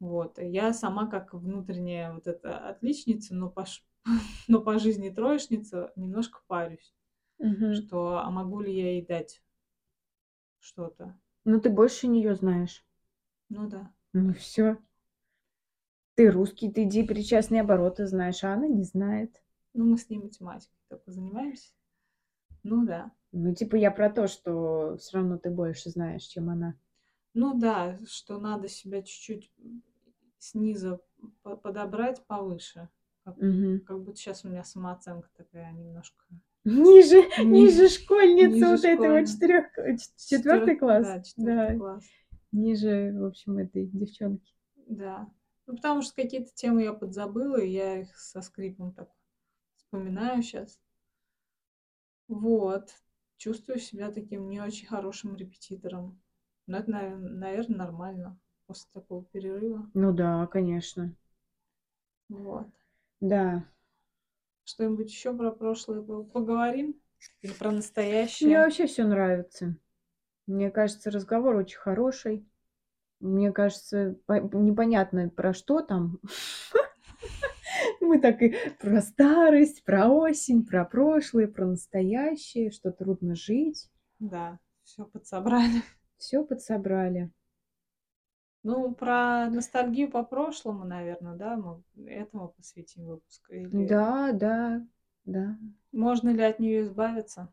Вот. Я сама как внутренняя вот эта отличница, но по, но по жизни троечница, немножко парюсь, Мгм. что а могу ли я ей дать что-то. Ну, ты больше нее знаешь. Ну да. Ну, все. Ты русский, ты иди причастные обороты знаешь, а она не знает. Ну, мы с ней математикой только занимаемся. Ну да. Ну, типа я про то, что все равно ты больше знаешь, чем она. Ну да, что надо себя чуть-чуть снизу по- подобрать повыше. Как, Мгм. как будто сейчас у меня самооценка такая немножко. Ниже, Ни- ниже школьницы ниже вот этого четырех, четвертый четвёр- класс. Да, четвертый Да. класс. Ниже, в общем, этой девчонки. Да. Ну, потому что какие-то темы я подзабыла, и я их со скрипом так вспоминаю сейчас. Вот. Чувствую себя таким не очень хорошим репетитором. Но это, наверное, нормально после такого перерыва. Ну да, конечно. Вот. Да. Что-нибудь еще про прошлое по- поговорим? Или про Мне настоящее? вообще все нравится. Мне кажется, разговор очень хороший. Мне кажется, по- непонятно про что там. Мы так и про старость, про осень, про прошлое, про настоящее, что трудно жить. Да, все подсобрали. Все подсобрали. Ну, про ностальгию по прошлому, наверное, да, мы этому посвятим выпуск. Или Да, да, да. можно ли от нее избавиться?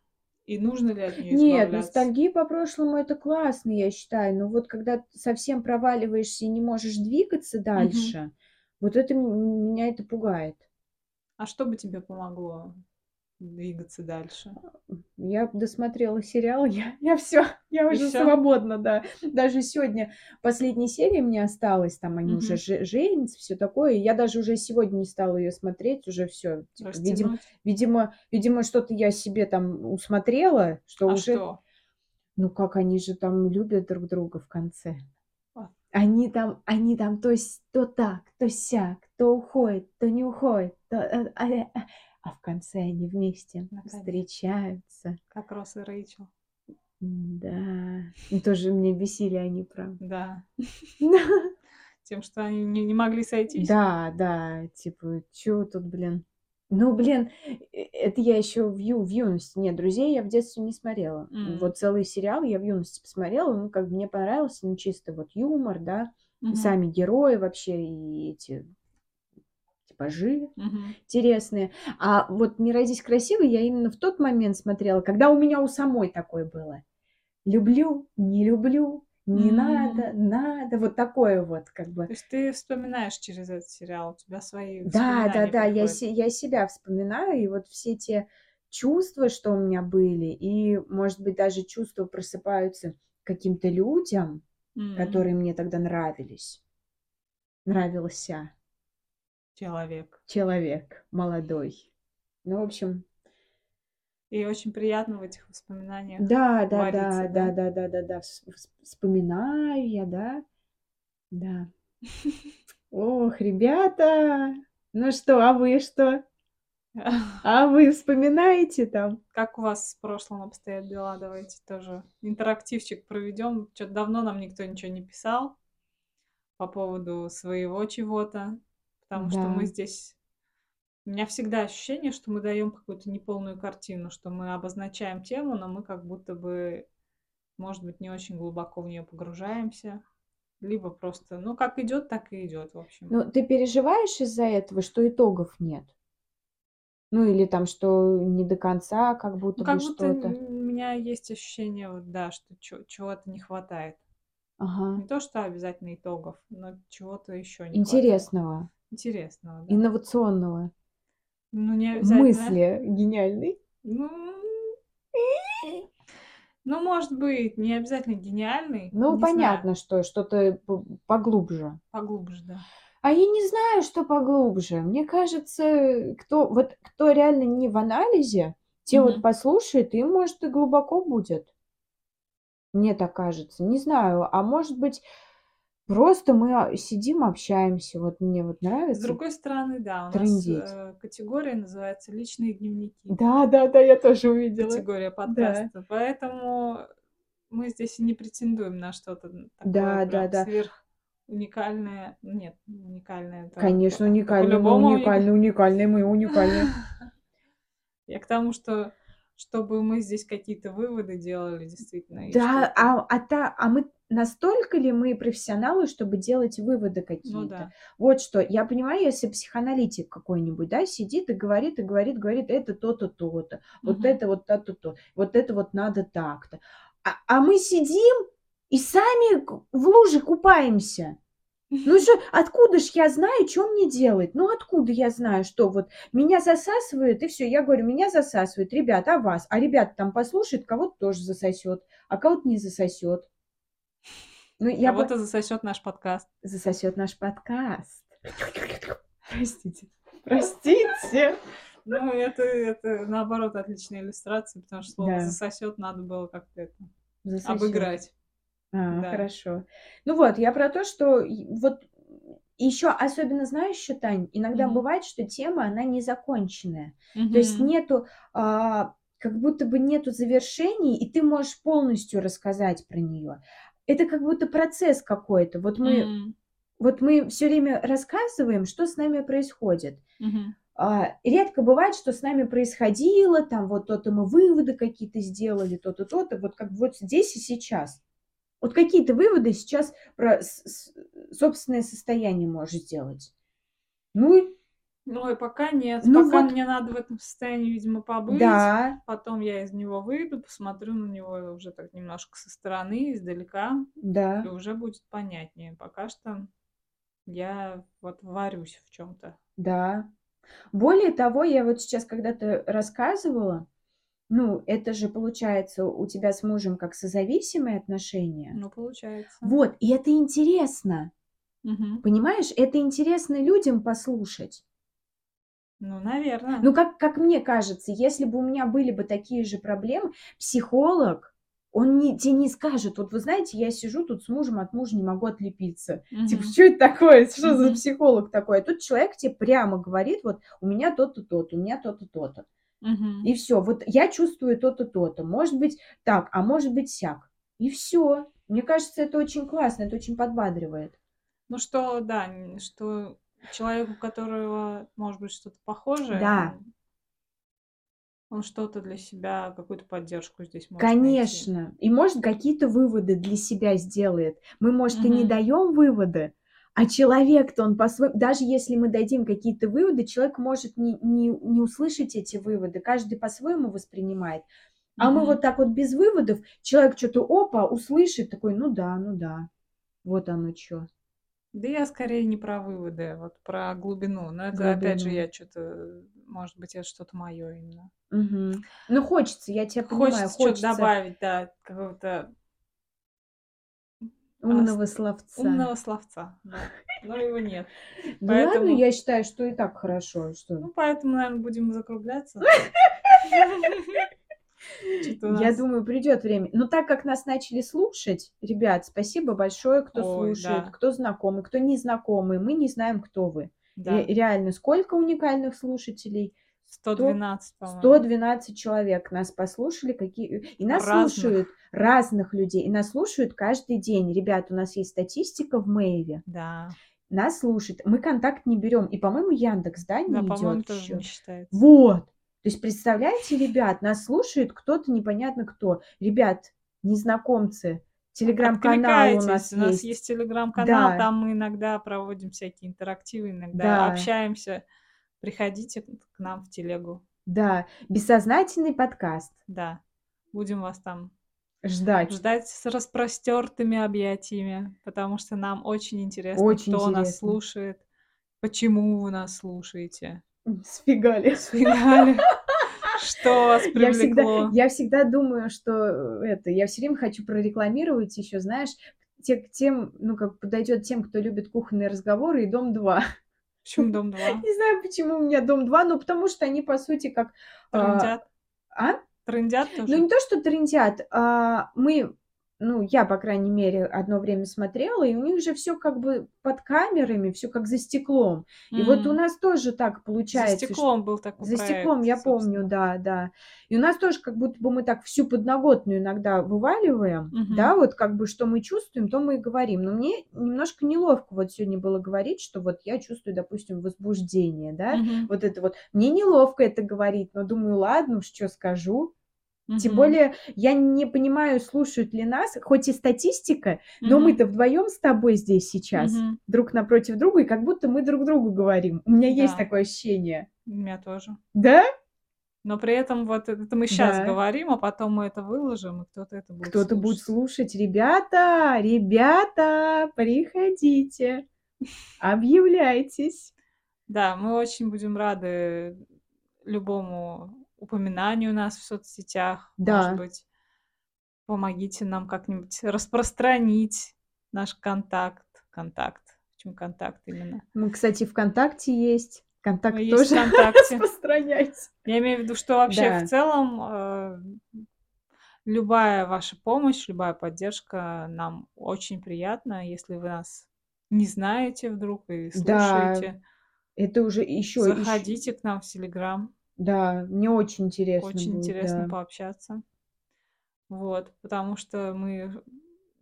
И нужно ли от нее Нет, ностальгия по прошлому это классно, я считаю. Но вот когда совсем проваливаешься и не можешь двигаться дальше, вот это меня это пугает. А что бы тебе помогло двигаться дальше? Я досмотрела сериал, я, я все, я И уже всё? свободна, да. Даже сегодня последняя серия мне осталась, там они уже Мгм. же- женятся, все такое. и Я даже уже сегодня не стала ее смотреть, уже все. видимо, Растянуть? видимо, видимо, что-то я себе там усмотрела, что А уже, что? ну как они же там любят друг друга в конце. А. Они там, они там то, с- то так, то сяк, то уходит, то не уходит, то, э, а, в конце они вместе Наконец. встречаются. Как Росс и Рэйчел. Да, ну, тоже мне бесили они, правда. Да. Тем, что они не, не могли сойтись. Да, да, типа, чё тут, блин. Ну, блин, э, это я еще в, ю, в юности. Нет, друзей я в детстве не смотрела. М. Вот целый сериал я в юности посмотрела, ну, как бы мне понравился, ну, чисто вот юмор, да, и Мгм. сами герои вообще, и эти типажи Мгм. интересные. А вот «Не родись красивой» я именно в тот момент смотрела, когда у меня у самой такое было. Люблю, не люблю, не М. надо, надо. Вот такое вот как бы. То есть ты вспоминаешь через этот сериал, у тебя свои Да, да, да, я, се- я себя вспоминаю, и вот все те чувства, что у меня были, и, может быть, даже чувства просыпаются каким-то людям, М. которые мне тогда нравились. Нравился Человек. человек молодой. Ну, в общем, И очень приятно в этих воспоминаниях. да, да, вариться, да, да? да, да, да, да, да, вс- вс- вспоминаю я, да, да. Ох, ребята, ну что, а вы что? А вы вспоминаете там? Как у вас с прошлым обстоят дела? Давайте тоже интерактивчик проведем. Что-то давно нам никто ничего не писал по поводу своего чего-то, потому что мы Да. здесь... У меня всегда ощущение, что мы даем какую-то неполную картину, что мы обозначаем тему, но мы как будто бы, может быть, не очень глубоко в нее погружаемся. Либо просто, ну, как идет, так и идет, в общем. Ну, ты переживаешь из-за этого, что итогов нет? Ну, или там, что не до конца, как будто Ну, как бы будто что-то. у меня есть ощущение, вот да, что чего-то не хватает. Ага. Не то, что обязательно итогов, но чего-то еще не хватает. Интересного, да. инновационного. Ну, не обязательно. Мысли гениальной. Ну, ну, может быть, не обязательно гениальный. Ну, не знаю, понятно, что что-то поглубже. поглубже, да. А я не знаю, что поглубже. Мне кажется, кто вот кто реально не в анализе, те вот Мгм. послушают, и может и глубоко будет. Мне так кажется. Не знаю, а может быть, просто мы а, сидим, общаемся. Вот мне вот С нравится. другой стороны, да, у нас трындеть. э, категория называется личные дневники. Да, да, да, я тоже увидела. Категория подкаста. Поэтому мы здесь и не претендуем на что-то такое Да, да, да. сверх уникальное. Нет, уникальное. это Конечно, уникальные, мы уникальные, уникальные, мы уникальные. Я к тому, что чтобы мы здесь какие-то выводы делали, действительно. Да, а, а, та, а мы настолько ли мы профессионалы, чтобы делать выводы какие-то? Ну да. Вот что, я понимаю, если психоаналитик какой-нибудь, да, сидит и говорит, и говорит, говорит, это то-то, то-то, вот Мгм. это вот то-то, то, вот это вот надо так-то. А, а мы сидим и сами в луже купаемся. Ну что, откуда ж я знаю, что мне делать? Ну откуда я знаю, что вот меня засасывает, и все. Я говорю, меня засасывает, ребят, а вас? А ребята там послушают, кого-то тоже засосет, а кого-то не засосет. Ну, я бы... Кого-то засосет наш подкаст. Засосет наш подкаст. Простите. Простите. Ну, это, это наоборот отличная иллюстрация, потому что слово Да. засосет надо было как-то это Засосет. обыграть. А, Да. хорошо. Ну вот, я про то, что вот еще особенно знаешь, что, Тань, иногда Мгм. бывает, что тема, она незаконченная. То есть нету, а, как будто бы нету завершений, и ты можешь полностью рассказать про нее. Это как будто процесс какой-то. Вот мы, М, вот мы все время рассказываем, что с нами происходит. мгм. А, редко бывает, что с нами происходило, там вот то-то мы выводы какие-то сделали, то-то, то-то, вот как вот здесь и сейчас. Вот какие-то выводы сейчас про собственное состояние можешь сделать. Ну, и Ну и пока нет. Ну пока вот- мне надо в этом состоянии, видимо, побыть. да, Потом я из него выйду, посмотрю на него уже так немножко со стороны, издалека, и да. уже будет понятнее. Пока что я вот варюсь в чем-то. Да. Более того, я вот сейчас когда-то рассказывала, ну, это же получается у тебя с мужем как созависимые отношения. Ну, получается. Вот, и это интересно, Мгм. понимаешь? Это интересно людям послушать. Ну, наверное. Ну, как, как мне кажется, если бы у меня были бы такие же проблемы, психолог, он не, тебе не скажет, вот вы знаете, я сижу тут с мужем, от мужа не могу отлепиться. Типа, что это такое? Что за Мгм. психолог такой? А тут человек тебе прямо говорит, вот у меня то-то, то-то, у меня то-то, то-то. Мгм. И все, вот я чувствую то-то, то-то. Может быть так, а может быть сяк. И все. Мне кажется, это очень классно, это очень подбадривает. Ну, что, да, что человек, у которого может быть что-то похожее, Да. он, он что-то для себя, какую-то поддержку здесь может найти. Конечно. И может какие-то выводы для себя сделает. Мы, может, и не даем выводы, а человек-то он по-своему... Даже если мы дадим какие-то выводы, человек может не, не, не услышать эти выводы. Каждый по-своему воспринимает. А мы Мгм. вот так вот без выводов, человек что-то опа, услышит, такой, ну да, ну да. Вот оно что. Да я скорее не про выводы, а вот про глубину. Но это, опять же, Глубину. я что-то, может быть, это что-то мое именно. Мгм. Ну, хочется, я тебя понимаю, Хочется что-то добавить, да, какого-то умного словца. умного словца, да. Но его нет. Да ладно, поэтому- я считаю, что и так хорошо. Что... Ну, поэтому, наверное, будем закругляться. Я думаю, придет время. Но так как нас начали слушать, ребят, спасибо большое, кто Ой, слушает, да. кто знакомый, кто не знакомый. Мы не знаем, кто вы. Да, Ре- реально, сколько уникальных слушателей? 112, по-моему. 112 человек нас послушали, какие и нас Разных. слушают разных людей, и нас слушают каждый день. Ребят, у нас есть статистика в Мэйве. Да, Нас слушают. Мы контакт не берем. И, по-моему, Яндекс, да, не да, идет тоже еще. не считается. Вот. То есть, представляете, ребят, нас слушает кто-то непонятно кто. Ребят, незнакомцы, телеграм-канал у нас Откликайтесь, у нас есть. есть телеграм-канал, Да. там мы иногда проводим всякие интерактивы, иногда Да. общаемся приходите к нам в телегу. Да, бессознательный подкаст. Да, будем вас там Ждать. ждать с распростертыми объятиями, потому что нам очень интересно, Очень кто нас интересно. слушает, почему вы нас слушаете. Сфигали. Сфигали. Что вас Я всегда, привлекло? я всегда думаю, что э, это, я все время хочу прорекламировать еще, знаешь, те, к тем, ну, как подойдет тем, кто любит кухонные разговоры, и Дом 2. Почему дом 2? Не знаю, почему у меня Дом 2, но потому что они, по сути, как... а, Трындят? А? Трындят Ну, тоже? не то, что трендят, а мы, ну, я, по крайней мере, одно время смотрела, и у них же все как бы под камерами, все как за стеклом. И вот у нас тоже так За получается, что- стеклом был такой За проект, стеклом, я помню, собственно. да, да. И у нас тоже как будто бы мы так всю подноготную иногда вываливаем, Мгм. да, вот как бы что мы чувствуем, то мы и говорим. Но мне немножко неловко вот сегодня было говорить, что вот я чувствую, допустим, возбуждение, да, Мгм. вот это вот. Мне неловко это говорить, но думаю, ладно, что скажу. Тем Мгм. более я не понимаю, слушают ли нас, хоть и статистика, но мы-то вдвоем с тобой здесь сейчас, Мгм. друг напротив друга, и как будто мы друг другу говорим. У меня есть Да. такое ощущение. У меня тоже. Да? Но при этом вот это мы сейчас Да. говорим, а потом мы это выложим, и кто-то это будет Кто-то будет слушать. слушать. Ребята, ребята, приходите, объявляйтесь. Да, мы очень будем рады любому упоминанию нас в соцсетях. Да. Может быть, помогите нам как-нибудь распространить наш контакт. Контакт. Почему контакт именно? Мы, кстати, ВКонтакте есть. Контакт Мы есть тоже ВКонтакте. распространяйте. Я имею в виду, что вообще Да. в целом э, любая ваша помощь, любая поддержка нам очень приятна, если вы нас не знаете вдруг и Да, слушаете. Это уже еще... Заходите к нам в Телеграм. Да, мне очень интересно Очень будет, интересно да. пообщаться. Вот, потому что мы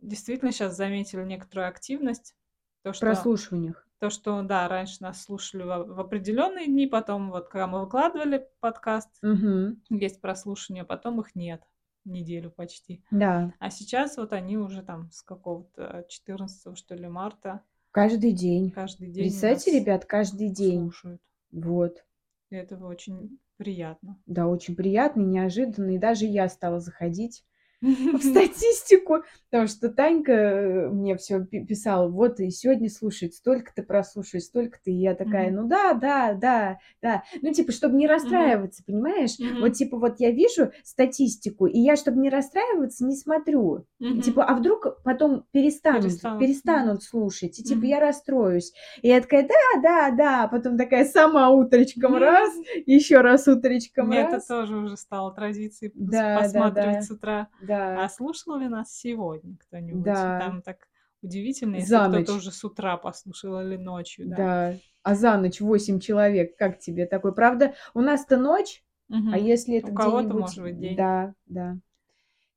действительно сейчас заметили некоторую активность. То, что, прослушиваниях. то, что, да, раньше нас слушали в, в определенные дни, потом вот когда мы выкладывали подкаст, Мгм. есть прослушивания, потом их нет неделю почти. Да, А сейчас вот они уже там с какого-то 14 что ли марта каждый день. каждый день Представьте, ребят, каждый день. слушают. Вот. И это очень приятно. Да, очень приятно и неожиданно. И даже я стала заходить в статистику, потому что Танька э, мне все писала, вот и сегодня слушает, столько-то прослушает, столько-то, и я такая, ну да, да, да, да, ну типа, чтобы не расстраиваться, понимаешь? Вот типа вот я вижу статистику, и я, чтобы не расстраиваться, не смотрю. Типа, а вдруг потом перестанут, Перестанут, перестанут, слушать, и типа я расстроюсь. И я такая, да, да, да, потом такая сама утречком раз, еще раз утречком Мне это раз. тоже уже стало традицией Да, да, посматривать да. с утра. Да. А слушал ли нас сегодня кто-нибудь? Да. Там так удивительно, если За кто-то уже с утра послушал или ночью, да. Да. А за ночь 8 человек, как тебе такой? Правда, у нас-то ночь, Мгм. а если это У кого-то может быть день. Да, да.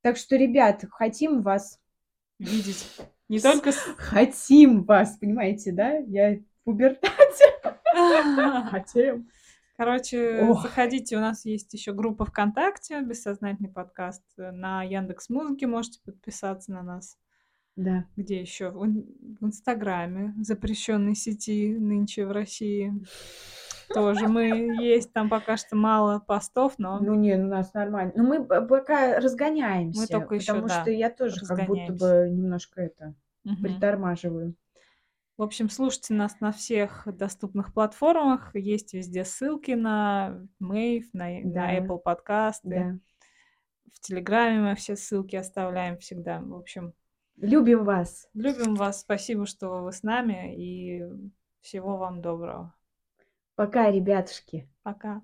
Так что, ребят, хотим вас, Видеть. Не только хотим вас, понимаете, да? Я в пубертате. Хотим. Короче, Ох. заходите, у нас есть еще группа ВКонтакте, бессознательный подкаст. На Яндекс Музыке можете подписаться на нас. Да. Где еще? В, ин- в Инстаграме, запрещенной сети нынче в России. Тоже мы есть, там пока что мало постов, но Ну, не, у нас нормально. Но мы п- пока разгоняемся. только ещё, потому да, что я тоже как будто бы немножко это Мгм. притормаживаю. В общем, слушайте нас на всех доступных платформах. Есть везде ссылки на Мэйв, на, на Да. Apple подкасты. Да. В Телеграме мы все ссылки оставляем всегда. В общем, Любим вас. любим вас. Спасибо, что вы с нами. И всего вам доброго. Пока, ребятушки. Пока.